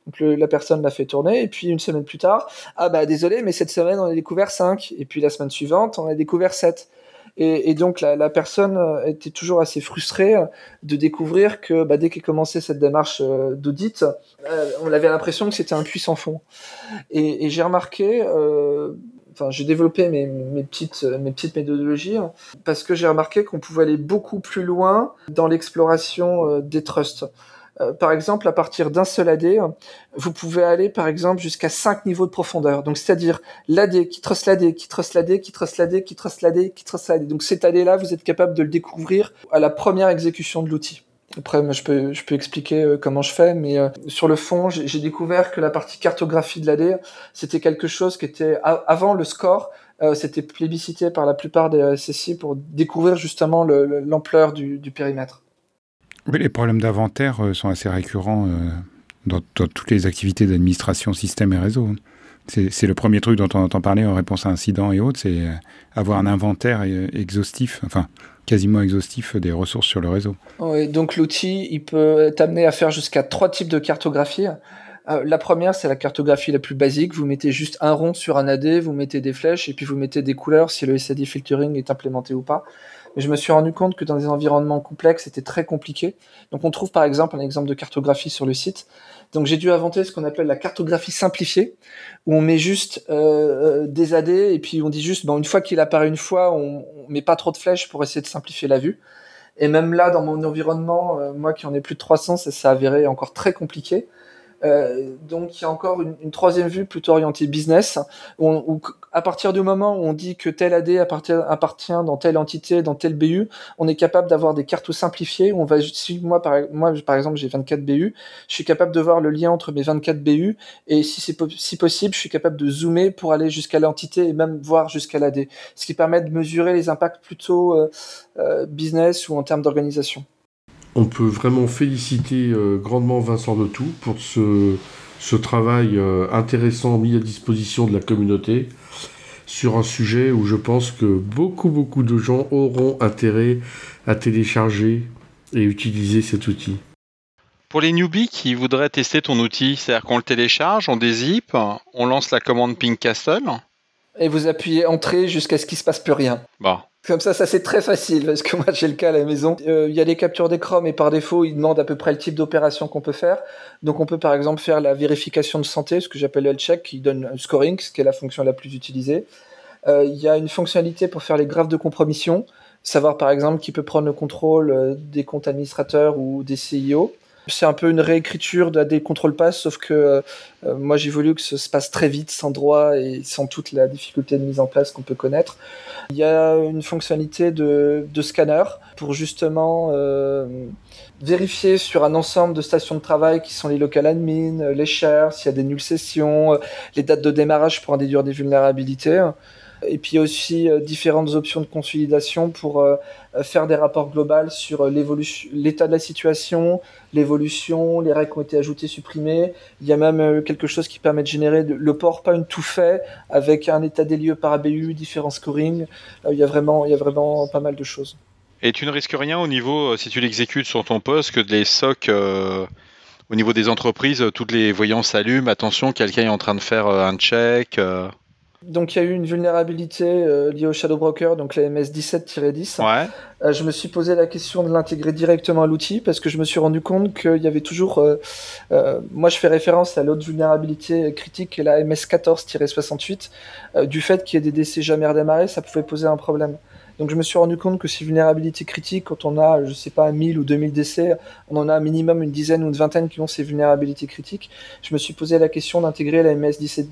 Donc le, la personne l'a fait tourner, et puis une semaine plus tard, ah bah désolé, mais cette semaine on a découvert 5, et puis la semaine suivante on a découvert 7. Et, et, donc la, la, personne euh, était toujours assez frustrée euh, de découvrir que bah, dès qu'elle commençait cette démarche euh, d'audit, on avait l'impression que c'était un puits fond. Et, et j'ai remarqué, enfin j'ai développé mes, mes, petites, mes petites méthodologies parce que j'ai remarqué qu'on pouvait aller beaucoup plus loin dans l'exploration des trusts. Euh, par exemple, à partir d'un seul AD, vous pouvez aller, par exemple, jusqu'à 5 niveaux de profondeur. Donc, c'est-à-dire l'AD qui trust l'AD, qui trust l'AD, qui trust l'AD, qui trust l'AD, qui trust l'AD. Donc, cet AD-là, vous êtes capable de le découvrir à la première exécution de l'outil. Après, je peux, je peux expliquer euh, comment je fais, mais euh, sur le fond, j'ai découvert que la partie cartographie de l'AD, c'était quelque chose qui était avant le score, euh, c'était plébiscité par la plupart des SSI pour découvrir justement l'ampleur du, du, périmètre. Oui, les problèmes d'inventaire sont assez récurrents dans, dans, toutes les activités d'administration, système et réseau. C'est le premier truc dont on entend parler en réponse à incidents et autres, c'est avoir un inventaire exhaustif, enfin quasiment exhaustif des ressources sur le réseau. Donc l'outil, il peut t'amener à faire jusqu'à trois types de cartographie. Euh, la première, c'est la cartographie la plus basique. Vous mettez juste un rond sur un AD, vous mettez des flèches et puis vous mettez des couleurs si le SAD filtering est implémenté ou pas. Mais je me suis rendu compte que dans des environnements complexes, c'était très compliqué. Donc on trouve par exemple un exemple de cartographie sur le site. Donc j'ai dû inventer ce qu'on appelle la cartographie simplifiée, où on met juste euh, euh des AD et puis on dit juste, une fois qu'il apparaît une fois, on, on met pas trop de flèches pour essayer de simplifier la vue. Et même là, dans mon environnement, euh, moi qui en ai plus de 300, ça s'est avéré encore très compliqué. Euh, donc il y a encore une, une, troisième vue plutôt orientée business, où, où, à partir du moment où on dit que tel AD appartient, appartient dans telle entité, dans tel BU, on est capable d'avoir des cartes simplifiées. On va, si moi par, moi par exemple j'ai 24 BU, je suis capable de voir le lien entre mes 24 BU et si c'est si possible, je suis capable de zoomer pour aller jusqu'à l'entité et même voir jusqu'à l'AD, ce qui permet de mesurer les impacts plutôt euh, euh, business ou en termes d'organisation on peut vraiment féliciter euh, grandement Vincent de Tout pour ce, ce travail euh, intéressant mis à disposition de la communauté sur un sujet où je pense que beaucoup beaucoup de gens auront intérêt à télécharger et utiliser cet outil. Pour les newbies qui voudraient tester ton outil, c'est-à-dire qu'on le télécharge, on dézip, on lance la commande Pink Castle. Et vous appuyez Entrée jusqu'à ce qu'il se passe plus rien. Bon. Comme ça, ça c'est très facile parce que moi j'ai le cas à la maison. Euh, il y a des captures d'écran, mais par défaut, ils demandent à peu près le type d'opération qu'on peut faire. Donc on peut par exemple faire la vérification de santé, ce que j'appelle le check, qui donne un scoring, ce qui est la fonction la plus utilisée. Euh, il y a une fonctionnalité pour faire les graphes de compromission, savoir par exemple qui peut prendre le contrôle euh, des comptes administrateurs ou des CIO. C'est un peu une réécriture de des contrôle pass, sauf que euh, moi j'ai voulu que ça se passe très vite, sans droit et sans toute la difficulté de mise en place qu'on peut connaître. Il y a une fonctionnalité de, de scanner pour justement euh, vérifier sur un ensemble de stations de travail qui sont les local admin, les shares, s'il y a des nulles sessions, les dates de démarrage pour en déduire des vulnérabilités. Et puis aussi euh, différentes options de consolidation pour euh, faire des rapports globaux sur euh, l'état de la situation, l'évolution, les règles qui ont été ajoutées, supprimées. Il y a même quelque chose qui permet de générer le PowerPoint tout fait avec un état des lieux par ABU, différents scoring. Il y a vraiment, il y a vraiment pas mal de choses. Et tu ne risques rien au niveau, si tu l'exécutes sur ton poste, que les SOC, au niveau des entreprises, toutes les voyants s'allument, attention, quelqu'un est en train de faire un check. Donc il y a eu une vulnérabilité euh, liée au Shadow Broker, donc la MS17-10. Ouais. Euh, je me suis posé la question de l'intégrer directement à l'outil parce que je me suis rendu compte qu'il y avait toujours. Euh, moi, je fais référence à l'autre vulnérabilité critique, qui est la MS14-68. Euh, du fait qu'il y ait des décès jamais redémarrés, ça pouvait poser un problème. Donc je me suis rendu compte que ces vulnérabilités critiques, quand on a, je sais pas, 1000 ou 2000 décès, on en a un minimum une dizaine ou une vingtaine qui ont ces vulnérabilités critiques. Je me suis posé la question d'intégrer la MS17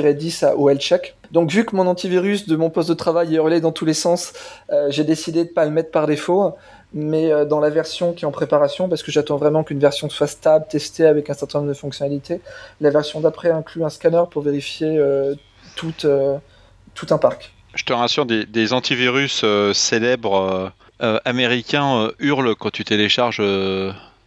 10 à OL check. Donc vu que mon antivirus de mon poste de travail est hurlé dans tous les sens, euh, j'ai décidé de pas le mettre par défaut, mais euh, dans la version qui est en préparation, parce que j'attends vraiment qu'une version soit stable, testée avec un certain nombre de fonctionnalités. La version d'après inclut un scanner pour vérifier euh, tout, un parc. Je te rassure, des, antivirus célèbres américains hurlent quand tu télécharges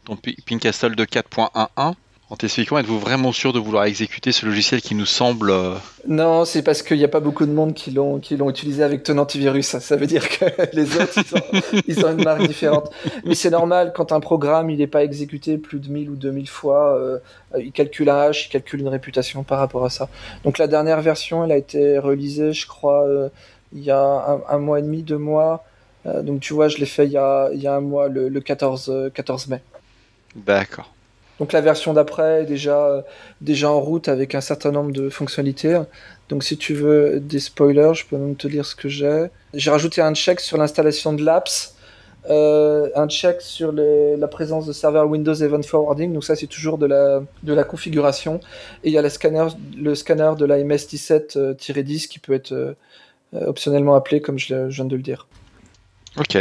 ton Pink Castle de 4.11 en t'expliquant, êtes-vous vraiment sûr de vouloir exécuter ce logiciel qui nous semble... Euh, non, c'est parce qu'il n'y a pas beaucoup de monde qui l'ont, qui l'ont utilisé avec ton antivirus. Ça veut dire que les autres, ils ont, une marque différente. Mais c'est normal, quand un programme il n'est pas exécuté plus de 1000 ou 2000 fois, euh, il calcule un hash, il calcule une réputation par rapport à ça. Donc la dernière version, elle a été relisée, je crois, euh, il y a un, mois et demi, deux mois. donc tu vois, je l'ai fait il y a, il y a un mois, le, le 14, 14 mai. D'accord. Donc la version d'après est déjà, déjà en route avec un certain nombre de fonctionnalités. Donc si tu veux des spoilers, je peux même te dire ce que j'ai. J'ai rajouté un check sur l'installation de l'apps, euh, un check sur la présence de serveurs Windows Event Forwarding. Donc ça c'est toujours de la, de la configuration. Et il y a le scanner, le scanner de la MS17-10 euh, qui peut être euh, optionnellement appelé comme je, je viens de le dire. Ok.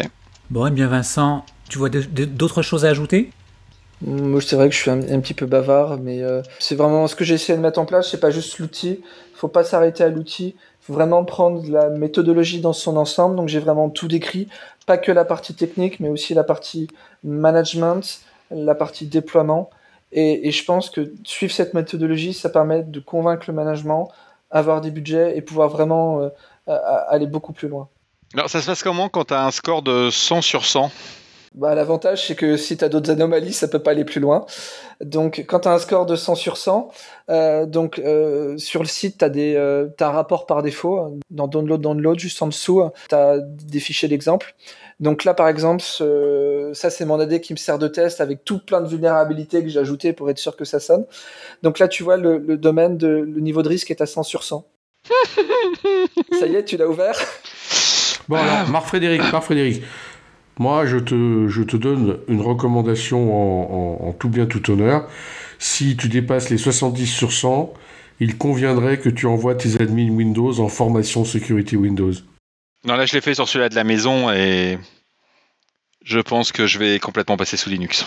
Bon, et eh bien Vincent, Tu vois d'autres choses à ajouter? Moi, c'est vrai que je suis un, petit peu bavard, mais euh, c'est vraiment ce que j'ai essayé de mettre en place. C'est pas juste l'outil. Il faut pas s'arrêter à l'outil. Il faut vraiment prendre la méthodologie dans son ensemble. Donc, j'ai vraiment tout décrit, pas que la partie technique, mais aussi la partie management, la partie déploiement. Et, je pense que suivre cette méthodologie, ça permet de convaincre le management, avoir des budgets et pouvoir vraiment euh, aller beaucoup plus loin. Alors, ça se passe comment quand tu as un score de 100 sur 100 bah, L'avantage, c'est que si tu as d'autres anomalies, ça peut pas aller plus loin. Donc, quand tu as un score de 100 sur 100, euh, donc, euh, sur le site, tu as, euh, un rapport par défaut. Dans Download, Download, juste en dessous, tu as des fichiers d'exemple. Donc là, par exemple, ça, c'est mon AD qui me sert de test avec tout plein de vulnérabilités que j'ai ajoutées pour être sûr que ça sonne. Donc là, tu vois, le, domaine, de, le niveau de risque est à 100 sur 100. ça y est, tu l'as ouvert? Bon, alors, Marc-Frédéric, Marc-Frédéric. Moi, je te, donne une recommandation en, tout bien, tout honneur. Si tu dépasses les 70 sur 100, il conviendrait que tu envoies tes admins Windows en formation sécurité Windows. Non, là, je l'ai fait sur celui-là de la maison et je pense que je vais complètement passer sous Linux.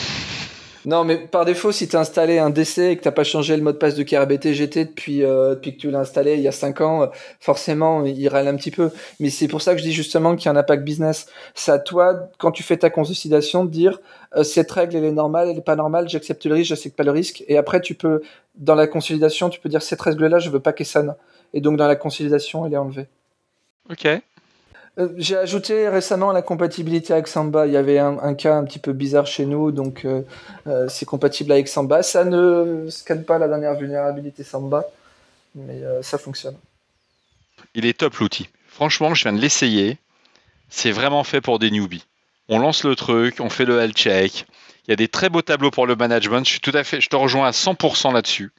Non, mais par défaut, si tu as installé un DC et que tu pas changé le mot de passe de KRBT GT depuis, euh, depuis que tu l'as installé il y a 5 ans, euh, forcément, il râle un petit peu. Mais c'est pour ça que je dis justement qu'il y a un impact business. C'est à toi, quand tu fais ta consolidation, de dire euh, cette règle, elle est normale, elle est pas normale, j'accepte le risque, j'accepte pas le risque. Et après, tu peux, dans la consolidation, tu peux dire cette règle-là, je veux pas qu'elle sonne. Et donc, dans la consolidation, elle est enlevée. Ok. Euh, j'ai ajouté récemment la compatibilité avec Samba. Il y avait un, cas un petit peu bizarre chez nous, donc euh, euh, c'est compatible avec Samba. Ça ne scanne pas la dernière vulnérabilité Samba, mais ça fonctionne. Il est top l'outil. Franchement, je viens de l'essayer. C'est vraiment fait pour des newbies. On lance le truc, on fait le health check. Il y a des très beaux tableaux pour le management. Je suis tout à fait, je te rejoins à 100% là-dessus.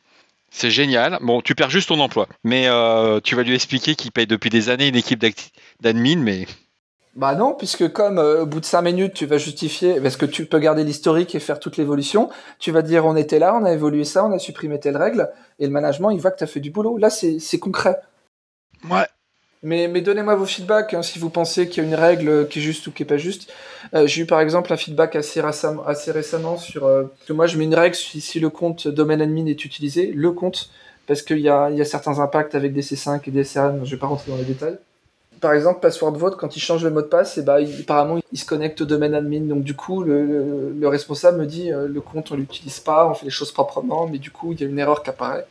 C'est génial. Bon, tu perds juste ton emploi. Mais euh, tu vas lui expliquer qu'il paye depuis des années une équipe d'admin, mais. Bah non, puisque comme euh, au bout de 5 minutes, tu vas justifier, parce que tu peux garder l'historique et faire toute l'évolution, tu vas dire on était là, on a évolué ça, on a supprimé telle règle, et le management, il voit que tu as fait du boulot. Là, c'est concret. Ouais, mais, donnez-moi vos feedbacks hein, si vous pensez qu'il y a une règle qui est juste ou qui est pas juste. Euh, j'ai eu par exemple un feedback assez, récemment, sur euh, que moi je mets une règle si, le compte domaine admin est utilisé, le compte, parce qu'il y a, certains impacts avec des C5 et des CRM, je vais pas rentrer dans les détails. Par exemple, Password Vote, quand il change le mot de passe, et eh bah, ben, apparemment il se connecte au domaine admin. Donc du coup, le, le, responsable me dit euh, le compte on l'utilise pas, on fait les choses proprement, mais du coup il y a une erreur qui apparaît.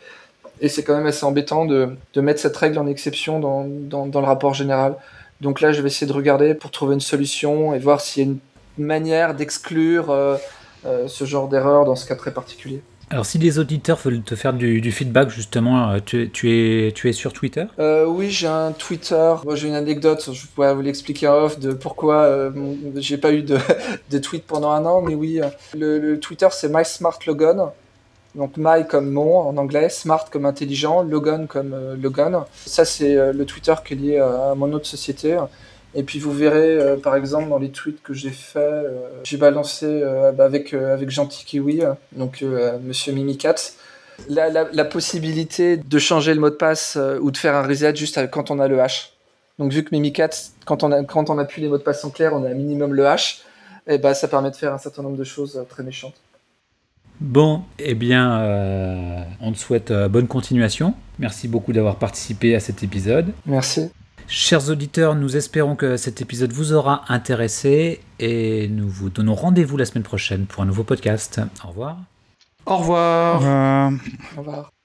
Et c'est quand même assez embêtant de, de, mettre cette règle en exception dans, dans, dans, le rapport général. Donc là, je vais essayer de regarder pour trouver une solution et voir s'il y a une manière d'exclure euh, euh, ce genre d'erreur dans ce cas très particulier. Alors, si les auditeurs veulent te faire du, du feedback, justement, euh, tu, tu, es, tu es sur Twitter? Euh, Oui, j'ai un Twitter. Moi, j'ai une anecdote, je pourrais vous l'expliquer en off de pourquoi euh, j'ai pas eu de, de tweet pendant un an, mais oui, le, le Twitter c'est MySmartLogon. Donc my comme mon en anglais, smart comme intelligent, logan comme euh. Ça c'est euh, le Twitter qui est lié à mon autre société. Et puis vous verrez euh, par exemple dans les tweets que j'ai fait, j'ai balancé bah, avec avec Gentil Kiwi, donc Monsieur Mimicat, la, la, possibilité de changer le mot de passe ou de faire un reset juste quand on a le H. Donc vu que Mimicat, quand on a quand on appuie les mots de passe en clair, on a un minimum le H, et bah ça permet de faire un certain nombre de choses très méchantes. Bon, eh bien, euh, on te souhaite euh, bonne continuation. Merci beaucoup d'avoir participé à cet épisode. Merci. Chers auditeurs, nous espérons que cet épisode vous aura intéressé et nous vous donnons rendez-vous la semaine prochaine pour un nouveau podcast. Au revoir. Au revoir. Au revoir. Au revoir.